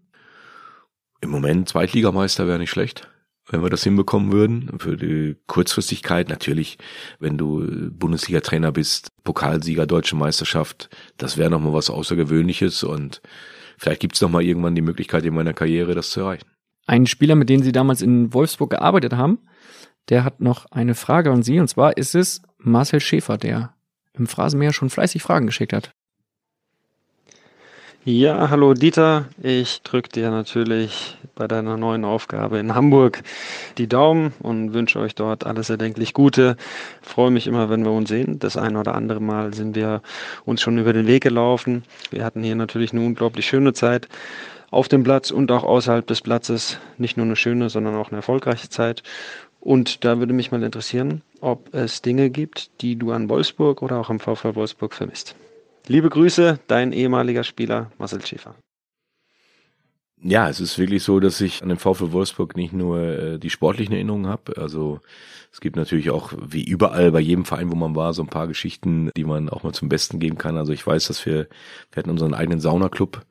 Speaker 1: Im Moment Zweitligameister wäre nicht schlecht wenn wir das hinbekommen würden. Für die Kurzfristigkeit natürlich, wenn du Bundesliga-Trainer bist, Pokalsieger, Deutsche Meisterschaft, das wäre nochmal was Außergewöhnliches und vielleicht gibt's noch mal irgendwann die Möglichkeit in meiner Karriere, das zu erreichen.
Speaker 3: Ein Spieler, mit dem Sie damals in Wolfsburg gearbeitet haben, der hat noch eine Frage an Sie und zwar ist es Marcel Schäfer, der im Phrasenmeer schon fleißig Fragen geschickt hat.
Speaker 11: Ja, hallo Dieter. Ich drücke dir natürlich bei deiner neuen Aufgabe in Hamburg die Daumen und wünsche euch dort alles erdenklich Gute. Freue mich immer, wenn wir uns sehen. Das ein oder andere Mal sind wir uns schon über den Weg gelaufen. Wir hatten hier natürlich eine unglaublich schöne Zeit auf dem Platz und auch außerhalb des Platzes. Nicht nur eine schöne, sondern auch eine erfolgreiche Zeit. Und da würde mich mal interessieren, ob es Dinge gibt, die du an Wolfsburg oder auch am VfL Wolfsburg vermisst. Liebe Grüße, dein ehemaliger Spieler Marcel Schäfer.
Speaker 1: Ja, es ist wirklich so, dass ich an den VfL Wolfsburg nicht nur äh, die sportlichen Erinnerungen habe. Also es gibt natürlich auch, wie überall bei jedem Verein, wo man war, so ein paar Geschichten, die man auch mal zum Besten geben kann. Also ich weiß, dass wir, wir hatten unseren eigenen Saunaclub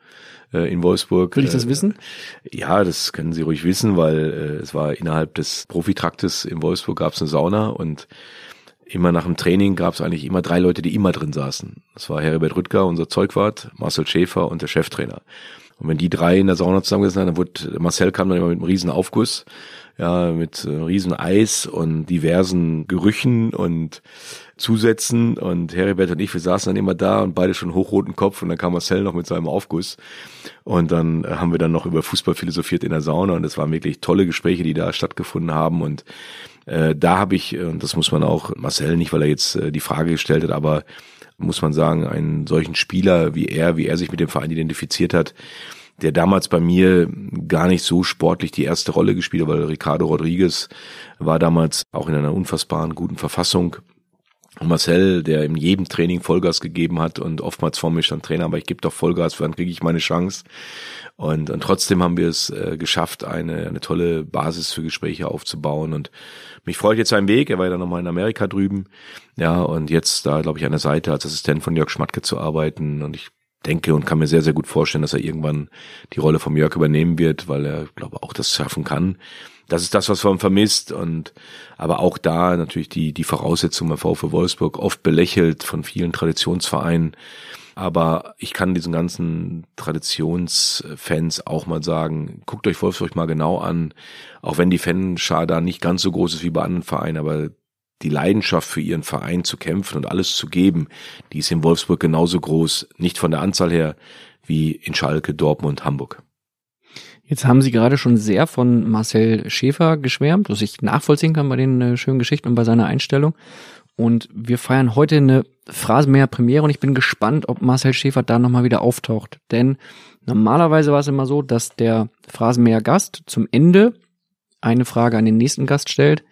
Speaker 1: äh, in Wolfsburg.
Speaker 3: Will ich das äh, wissen?
Speaker 1: Ja, das können Sie ruhig wissen, weil äh, es war innerhalb des Profitraktes in Wolfsburg gab es eine Sauna und immer nach dem Training gab es eigentlich immer drei Leute, die immer drin saßen. Das war Heribert Rüttger, unser Zeugwart, Marcel Schäfer und der Cheftrainer. Und wenn die drei in der Sauna zusammengesessen haben, dann wurde Marcel kam dann immer mit einem riesen Aufguss, ja, mit äh, riesen Eis und diversen Gerüchen und Zusätzen und Heribert und ich, wir saßen dann immer da und beide schon hochroten Kopf und dann kam Marcel noch mit seinem Aufguss und dann haben wir dann noch über Fußball philosophiert in der Sauna und es waren wirklich tolle Gespräche, die da stattgefunden haben und äh, da habe ich, und das muss man auch, Marcel nicht, weil er jetzt äh, die Frage gestellt hat, aber muss man sagen, einen solchen Spieler wie er, wie er sich mit dem Verein identifiziert hat, der damals bei mir gar nicht so sportlich die erste Rolle gespielt hat, weil Ricardo Rodriguez war damals auch in einer unfassbaren guten Verfassung. Marcel, der in jedem Training Vollgas gegeben hat und oftmals vor mir stand Trainer, aber ich gebe doch Vollgas, wann kriege ich meine Chance? Und, und trotzdem haben wir es äh, geschafft, eine, eine tolle Basis für Gespräche aufzubauen. Und mich freut jetzt sein Weg. Er war ja dann nochmal in Amerika drüben. Ja, und jetzt da, glaube ich, an der Seite als Assistent von Jörg Schmatke zu arbeiten. Und ich denke und kann mir sehr, sehr gut vorstellen, dass er irgendwann die Rolle vom Jörg übernehmen wird, weil er, glaube auch das schaffen kann. Das ist das, was man vermisst und aber auch da natürlich die die Voraussetzungen beim VfW Wolfsburg oft belächelt von vielen Traditionsvereinen. Aber ich kann diesen ganzen Traditionsfans auch mal sagen, guckt euch Wolfsburg mal genau an, auch wenn die Fanschar da nicht ganz so groß ist wie bei anderen Vereinen, aber die Leidenschaft für ihren Verein zu kämpfen und alles zu geben, die ist in Wolfsburg genauso groß, nicht von der Anzahl her, wie in Schalke, Dortmund, Hamburg.
Speaker 3: Jetzt haben Sie gerade schon sehr von Marcel Schäfer geschwärmt, was ich nachvollziehen kann bei den äh, schönen Geschichten und bei seiner Einstellung. Und wir feiern heute eine Phrasenmäher Premiere und ich bin gespannt, ob Marcel Schäfer da nochmal wieder auftaucht. Denn normalerweise war es immer so, dass der Phrasenmäher Gast zum Ende eine Frage an den nächsten Gast stellt.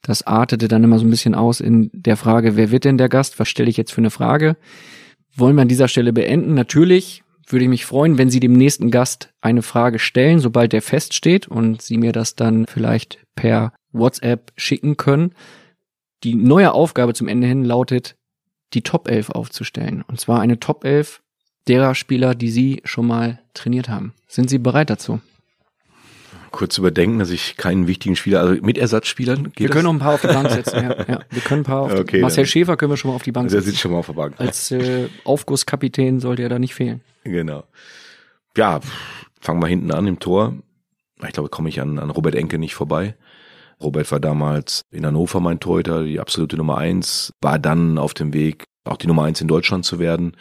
Speaker 3: Das artete dann immer so ein bisschen aus in der Frage, wer wird denn der Gast? Was stelle ich jetzt für eine Frage? Wollen wir an dieser Stelle beenden? Natürlich würde ich mich freuen, wenn Sie dem nächsten Gast eine Frage stellen, sobald der feststeht und Sie mir das dann vielleicht per WhatsApp schicken können. Die neue Aufgabe zum Ende hin lautet, die Top 11 aufzustellen. Und zwar eine Top 11 derer Spieler, die Sie schon mal trainiert haben. Sind Sie bereit dazu?
Speaker 1: Kurz überdenken, dass ich keinen wichtigen Spieler, also mit Ersatzspielern geht
Speaker 3: Wir können noch ein paar auf die Bank setzen, ja. ja. Wir können ein paar auf
Speaker 1: Okay,
Speaker 3: die, Marcel
Speaker 1: dann-
Speaker 3: Schäfer können wir schon mal auf die Bank
Speaker 1: Der
Speaker 3: setzen.
Speaker 1: sitzt schon mal auf der Bank.
Speaker 3: Als äh, Aufgusskapitän sollte er da nicht fehlen.
Speaker 1: Genau. Ja, fangen wir hinten an im Tor. Ich glaube, komme ich an, an Robert Enke nicht vorbei. Robert war damals in Hannover mein Torhüter, die absolute Nummer eins, war dann auf dem Weg, auch die Nummer eins in Deutschland zu werden.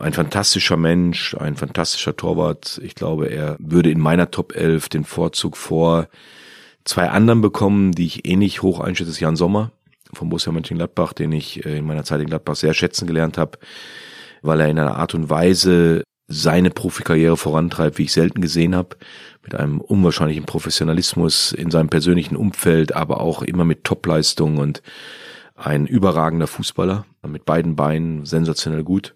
Speaker 1: Ein fantastischer Mensch, ein fantastischer Torwart. Ich glaube, er würde in meiner Top 11 den Vorzug vor zwei anderen bekommen, die ich ähnlich hoch einschätze. Ist Jan Sommer vom Borussia Mönchengladbach, den ich äh, in meiner Zeit in Gladbach sehr schätzen gelernt habe, weil er in einer Art und Weise seine Profikarriere vorantreibt, wie ich selten gesehen habe, mit einem unwahrscheinlichen Professionalismus in seinem persönlichen Umfeld, aber auch immer mit Topleistung und ein überragender Fußballer, mit beiden Beinen sensationell gut.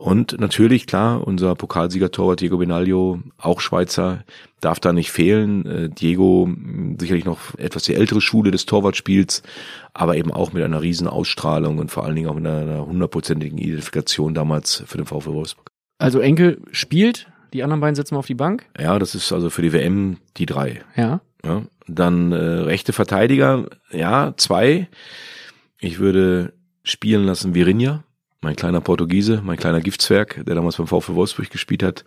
Speaker 1: Und natürlich, klar, unser Pokalsieger-Torwart Diego Benaglio, auch Schweizer, darf da nicht fehlen. Äh, Diego, mh, sicherlich noch etwas die ältere Schule des Torwartspiels, aber eben auch mit einer riesen Ausstrahlung und vor allen Dingen auch mit einer hundertprozentigen Identifikation damals für den VfL Wolfsburg.
Speaker 3: Also Enkel spielt, die anderen beiden sitzen auf die Bank.
Speaker 1: Ja, das ist also für die WM die drei.
Speaker 3: Ja.
Speaker 1: Ja, dann äh, rechte Verteidiger, ja, zwei. Ich würde spielen lassen Virinha, mein kleiner Portugiese, mein kleiner Giftzwerg, der damals beim VfL Wolfsburg gespielt hat,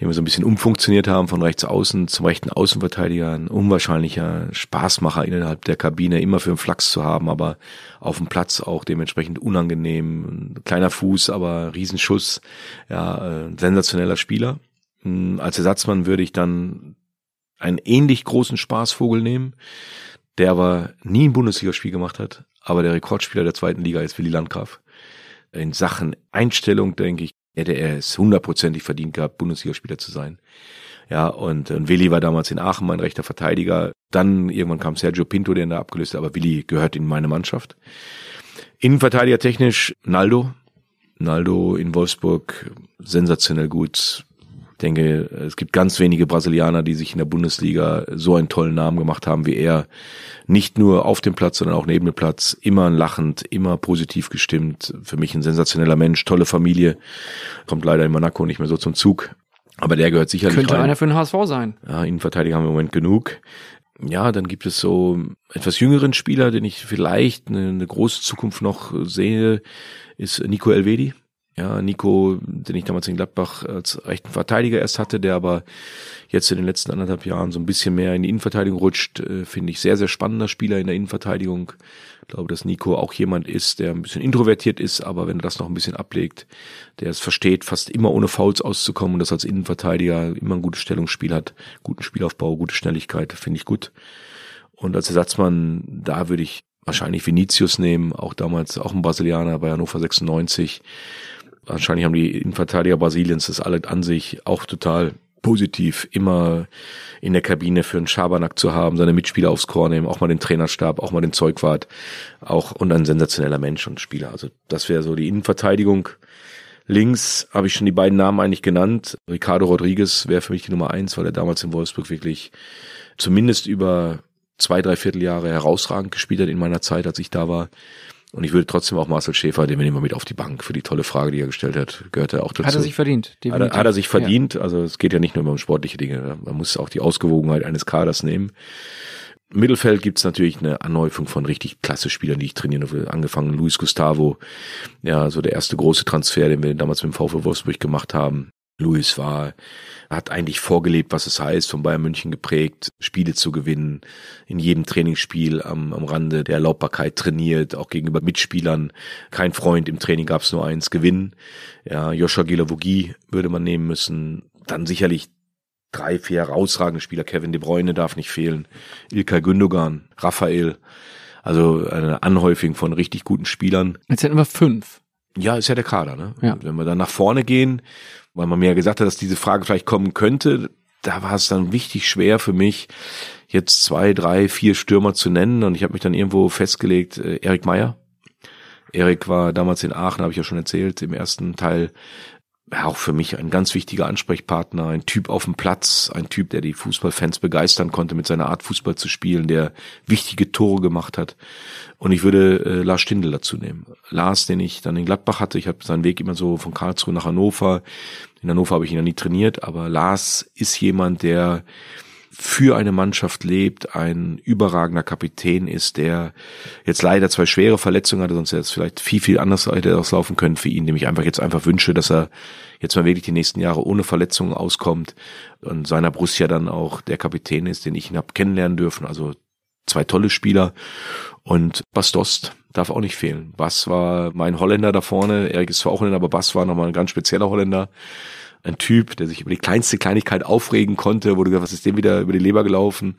Speaker 1: den wir so ein bisschen umfunktioniert haben von rechts außen zum rechten Außenverteidiger, ein unwahrscheinlicher Spaßmacher innerhalb der Kabine, immer für einen Flachs zu haben, aber auf dem Platz auch dementsprechend unangenehm, ein kleiner Fuß, aber Riesenschuss, ja, äh, sensationeller Spieler. Hm, Als Ersatzmann würde ich dann einen ähnlich großen Spaßvogel nehmen, der aber nie ein Bundesligaspiel gemacht hat, aber der Rekordspieler der zweiten Liga ist Willi Landgraf. In Sachen Einstellung, denke ich, hätte er es hundertprozentig verdient gehabt, Bundesligaspieler zu sein. Ja, und, und Willi war damals in Aachen mein rechter Verteidiger. Dann irgendwann kam Sergio Pinto, der ihn da abgelöst hat, aber Willi gehört in meine Mannschaft. Innenverteidiger technisch Naldo. Naldo in Wolfsburg sensationell gut. Ich denke, es gibt ganz wenige Brasilianer, die sich in der Bundesliga so einen tollen Namen gemacht haben wie er. Nicht nur auf dem Platz, sondern auch neben dem Platz. Immer lachend, immer positiv gestimmt. Für mich ein sensationeller Mensch, tolle Familie. Kommt leider in Monaco nicht mehr so zum Zug. Aber der gehört sicherlich
Speaker 3: Könnte
Speaker 1: rein.
Speaker 3: einer für den HSV sein.
Speaker 1: Ja, Innenverteidiger haben wir im Moment genug. Ja, dann gibt es so etwas jüngeren Spieler, den ich vielleicht eine, eine große Zukunft noch sehe, ist Nico Elvedi. Ja, Nico, den ich damals in Gladbach als rechten Verteidiger erst hatte, der aber jetzt in den letzten anderthalb Jahren so ein bisschen mehr in die Innenverteidigung rutscht, äh, finde ich sehr, sehr spannender Spieler in der Innenverteidigung. Ich glaube, dass Nico auch jemand ist, der ein bisschen introvertiert ist, aber wenn er das noch ein bisschen ablegt, der es versteht, fast immer ohne Fouls auszukommen und das als Innenverteidiger immer ein gutes Stellungsspiel hat, guten Spielaufbau, gute Schnelligkeit, finde ich gut. Und als Ersatzmann, da würde ich wahrscheinlich Vinicius nehmen, auch damals auch ein Brasilianer bei Hannover 96 wahrscheinlich haben die Innenverteidiger Brasiliens das alle an sich auch total positiv, immer in der Kabine für einen Schabernack zu haben, seine Mitspieler aufs Korn nehmen, auch mal den Trainerstab, auch mal den Zeugwart, auch und ein sensationeller Mensch und Spieler. Also das wäre so die Innenverteidigung. Links habe ich schon die beiden Namen eigentlich genannt. Ricardo Rodriguez wäre für mich die Nummer eins, weil er damals in Wolfsburg wirklich zumindest über zwei, drei Vierteljahre herausragend gespielt hat in meiner Zeit, als ich da war. Und ich würde trotzdem auch Marcel Schäfer, den wir nehmen wir mit auf die Bank für die tolle Frage, die er gestellt hat, gehört er auch dazu.
Speaker 3: Hat er sich verdient.
Speaker 1: Hat er, hat er, sich verdient. Ja. Also es geht ja nicht nur um sportliche Dinge. Man muss auch die Ausgewogenheit eines Kaders nehmen. Im Mittelfeld gibt's natürlich eine Anhäufung von richtig klasse Spielern, die ich trainieren will. Angefangen Luis Gustavo, ja, so der erste große Transfer, den wir damals mit dem VfL Wolfsburg gemacht haben. Luis war, hat eigentlich vorgelebt, was es heißt, von Bayern München geprägt, Spiele zu gewinnen, in jedem Trainingsspiel am, am Rande der Erlaubbarkeit trainiert, auch gegenüber Mitspielern. Kein Freund, im Training gab es nur eins, gewinnen. Ja, Joshua Gilavogi würde man nehmen müssen. Dann sicherlich drei, vier herausragende Spieler. Kevin De Bruyne darf nicht fehlen. Ilkay Gündogan, Raphael. Also eine Anhäufung von richtig guten Spielern.
Speaker 3: Jetzt hätten wir fünf.
Speaker 1: Ja, ist ja der Kader, ne? Ja. Wenn wir dann nach vorne gehen, weil man mir ja gesagt hat, dass diese Frage vielleicht kommen könnte, da war es dann wichtig schwer für mich, jetzt zwei, drei, vier Stürmer zu nennen. Und ich habe mich dann irgendwo festgelegt, äh, Erik Meyer. Erik war damals in Aachen, habe ich ja schon erzählt, im ersten Teil ja, auch für mich ein ganz wichtiger Ansprechpartner, ein Typ auf dem Platz, ein Typ, der die Fußballfans begeistern konnte mit seiner Art Fußball zu spielen, der wichtige Tore gemacht hat. Und ich würde äh, Lars Stindl dazu nehmen. Lars, den ich dann in Gladbach hatte, ich habe seinen Weg immer so von Karlsruhe nach Hannover. In Hannover habe ich ihn ja nie trainiert, aber Lars ist jemand, der für eine Mannschaft lebt, ein überragender Kapitän ist, der jetzt leider zwei schwere Verletzungen hatte, sonst hätte es vielleicht viel, viel anders auslaufen können für ihn, dem ich einfach jetzt einfach wünsche, dass er jetzt mal wirklich die nächsten Jahre ohne Verletzungen auskommt und seiner Brust ja dann auch der Kapitän ist, den ich ihn habe kennenlernen dürfen. Also zwei tolle Spieler und Bas Dost darf auch nicht fehlen. Bas war mein Holländer da vorne, Erik ist zwar auch Holländer, aber Bas war nochmal ein ganz spezieller Holländer ein Typ, der sich über die kleinste Kleinigkeit aufregen konnte, wurde gesagt, was ist dem wieder über die Leber gelaufen?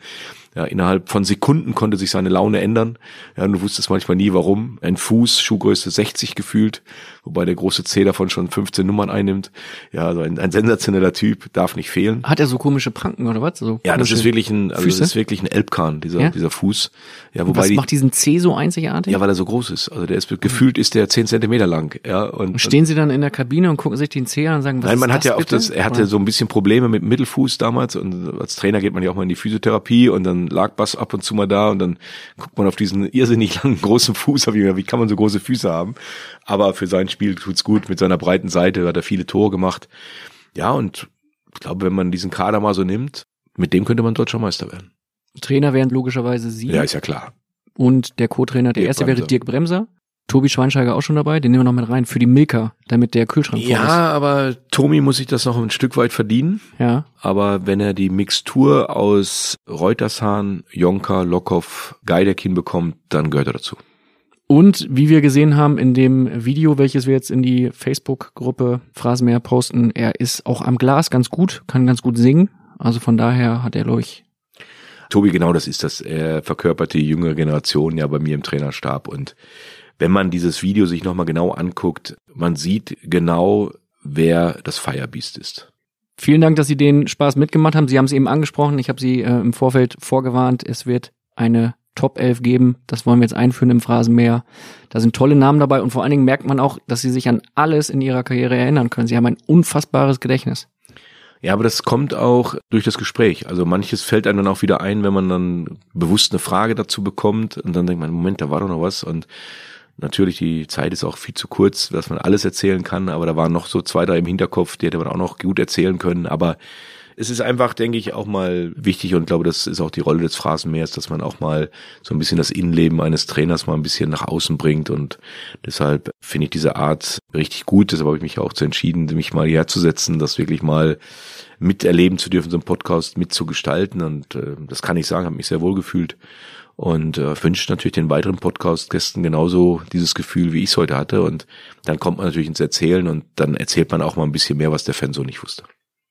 Speaker 1: Ja, innerhalb von Sekunden konnte sich seine Laune ändern. Ja, du wusstest manchmal nie, warum. Ein Fuß, Schuhgröße 60 gefühlt, wobei der große C davon schon 15 Nummern einnimmt. Ja, also ein, ein sensationeller Typ, darf nicht fehlen.
Speaker 3: Hat er so komische Pranken oder was? So
Speaker 1: ja, das ist wirklich ein, also das ist wirklich ein Elbkahn, dieser, ja? dieser Fuß. Ja,
Speaker 3: wobei was macht diesen C so einzigartig?
Speaker 1: Ja, weil er so groß ist. Also der ist, gefühlt ist der 10 Zentimeter lang. Ja, und,
Speaker 3: und stehen Sie dann in der Kabine und gucken sich den C an und sagen, was
Speaker 1: Nein, man
Speaker 3: ist
Speaker 1: hat ja auch das, er hatte so ein bisschen Probleme mit Mittelfuß damals und als Trainer geht man ja auch mal in die Physiotherapie und dann lag Bass ab und zu mal da und dann guckt man auf diesen irrsinnig langen großen Fuß, wie kann man so große Füße haben? Aber für sein Spiel tut's gut, mit seiner breiten Seite hat er viele Tore gemacht. Ja, und ich glaube, wenn man diesen Kader mal so nimmt, mit dem könnte man deutscher Meister werden.
Speaker 3: Trainer wären logischerweise Sie.
Speaker 1: Ja, ist ja klar.
Speaker 3: Und der Co-Trainer, der Dirk erste Bremser. wäre Dirk Bremser. Tobi Schweinsteiger auch schon dabei, den nehmen wir noch mit rein für die Milka, damit der Kühlschrank
Speaker 1: voll ja, ist. Ja, aber Tomi muss sich das noch ein Stück weit verdienen.
Speaker 3: Ja.
Speaker 1: Aber wenn er die Mixtur aus Reutershahn, Jonka, Lokov, Geidekin bekommt, dann gehört er dazu.
Speaker 3: Und wie wir gesehen haben in dem Video, welches wir jetzt in die Facebook-Gruppe Phrasenmäher posten, er ist auch am Glas ganz gut, kann ganz gut singen. Also von daher hat er, glaube ich,
Speaker 1: Tobi, genau das ist das. Er verkörpert die jüngere Generation ja bei mir im Trainerstab und wenn man dieses Video sich nochmal genau anguckt, man sieht genau, wer das Firebeast ist.
Speaker 3: Vielen Dank, dass Sie den Spaß mitgemacht haben. Sie haben es eben angesprochen. Ich habe Sie äh, im Vorfeld vorgewarnt. Es wird eine Top 11 geben. Das wollen wir jetzt einführen im Phrasenmäher. Da sind tolle Namen dabei und vor allen Dingen merkt man auch, dass Sie sich an alles in Ihrer Karriere erinnern können. Sie haben ein unfassbares Gedächtnis.
Speaker 1: Ja, aber das kommt auch durch das Gespräch. Also manches fällt einem dann auch wieder ein, wenn man dann bewusst eine Frage dazu bekommt und dann denkt man, Moment, da war doch noch was und Natürlich, die Zeit ist auch viel zu kurz, dass man alles erzählen kann, aber da waren noch so zwei, drei im Hinterkopf, die hätte man auch noch gut erzählen können. Aber es ist einfach, denke ich, auch mal wichtig und glaube, das ist auch die Rolle des Phrasenmeers, dass man auch mal so ein bisschen das Innenleben eines Trainers mal ein bisschen nach außen bringt und deshalb finde ich diese Art richtig gut. Deshalb habe ich mich auch zu entschieden, mich mal hierher zu setzen, das wirklich mal miterleben zu dürfen, so einen Podcast mitzugestalten und äh, das kann ich sagen, habe mich sehr wohl gefühlt und äh, wünsche natürlich den weiteren Podcast-Gästen genauso dieses Gefühl, wie ich es heute hatte und dann kommt man natürlich ins Erzählen und dann erzählt man auch mal ein bisschen mehr, was der Fan so nicht wusste.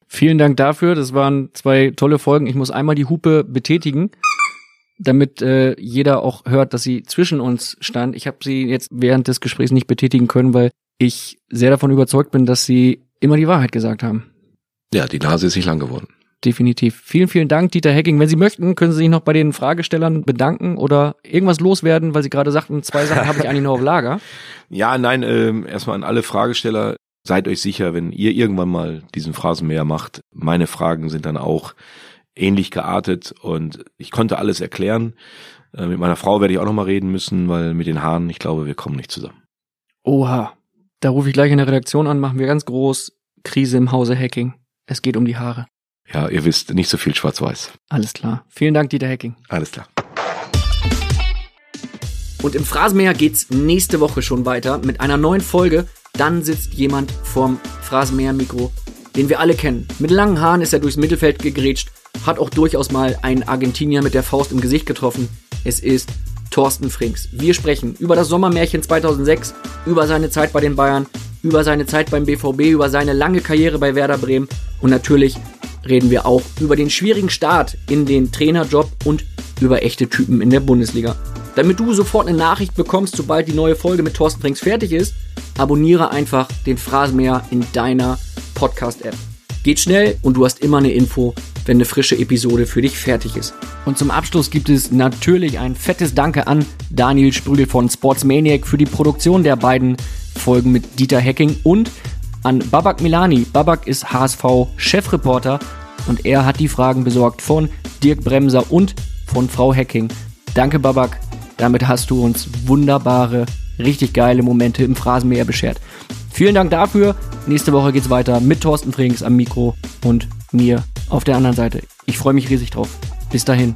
Speaker 3: Vielen Dank dafür. Das waren zwei tolle Folgen. Ich muss einmal die Hupe betätigen, damit äh, jeder auch hört, dass sie zwischen uns stand. Ich habe sie jetzt während des Gesprächs nicht betätigen können, weil ich sehr davon überzeugt bin, dass sie immer die Wahrheit gesagt haben.
Speaker 1: Ja, die Nase ist nicht lang geworden.
Speaker 3: Definitiv. Vielen, vielen Dank, Dieter Hecking. Wenn Sie möchten, können Sie sich noch bei den Fragestellern bedanken oder irgendwas loswerden, weil Sie gerade sagten, zwei Sachen habe ich eigentlich noch auf Lager.
Speaker 1: Ja, nein, äh, erstmal an alle Fragesteller. Seid euch sicher, wenn ihr irgendwann mal diesen Phrasenmäher macht, meine Fragen sind dann auch ähnlich geartet und ich konnte alles erklären. Äh, mit meiner Frau werde ich auch noch mal reden müssen, weil mit den Haaren, ich glaube, wir kommen nicht zusammen.
Speaker 3: Oha. Da rufe ich gleich in der Redaktion an, machen wir ganz groß Krise im Hause Hacking. Es geht um die Haare.
Speaker 1: Ja, ihr wisst, nicht so viel schwarz-weiß.
Speaker 3: Alles klar. Vielen Dank, Dieter Hacking.
Speaker 1: Alles klar.
Speaker 3: Und im Phrasenmäher geht's nächste Woche schon weiter mit einer neuen Folge. Dann sitzt jemand vorm Phrasenmäher-Mikro, den wir alle kennen. Mit langen Haaren ist er durchs Mittelfeld gegrätscht, hat auch durchaus mal einen Argentinier mit der Faust im Gesicht getroffen. Es ist Thorsten Frings. Wir sprechen über das Sommermärchen 2006, über seine Zeit bei den Bayern, über seine Zeit beim BVB, über seine lange Karriere bei Werder Bremen und natürlich reden wir auch über den schwierigen Start in den Trainerjob und über echte Typen in der Bundesliga. Damit du sofort eine Nachricht bekommst, sobald die neue Folge mit Thorsten Frings fertig ist, abonniere einfach den Phrasenmäher in deiner Podcast-App. Geht schnell und du hast immer eine Info, wenn eine frische Episode für dich fertig ist. Und zum Abschluss gibt es natürlich ein fettes Danke an Daniel Sprügel von Sportsmaniac für die Produktion der beiden Folgen mit Dieter Hecking und an Babak Milani. Babak ist HSV-Chefreporter und er hat die Fragen besorgt von Dirk Bremser und von Frau Hecking. Danke, Babak. Damit hast du uns wunderbare, richtig geile Momente im Phrasenmäher beschert. Vielen Dank dafür. Nächste Woche geht's weiter mit Thorsten Frings am Mikro und mir auf der anderen Seite. Ich freue mich riesig drauf. Bis dahin.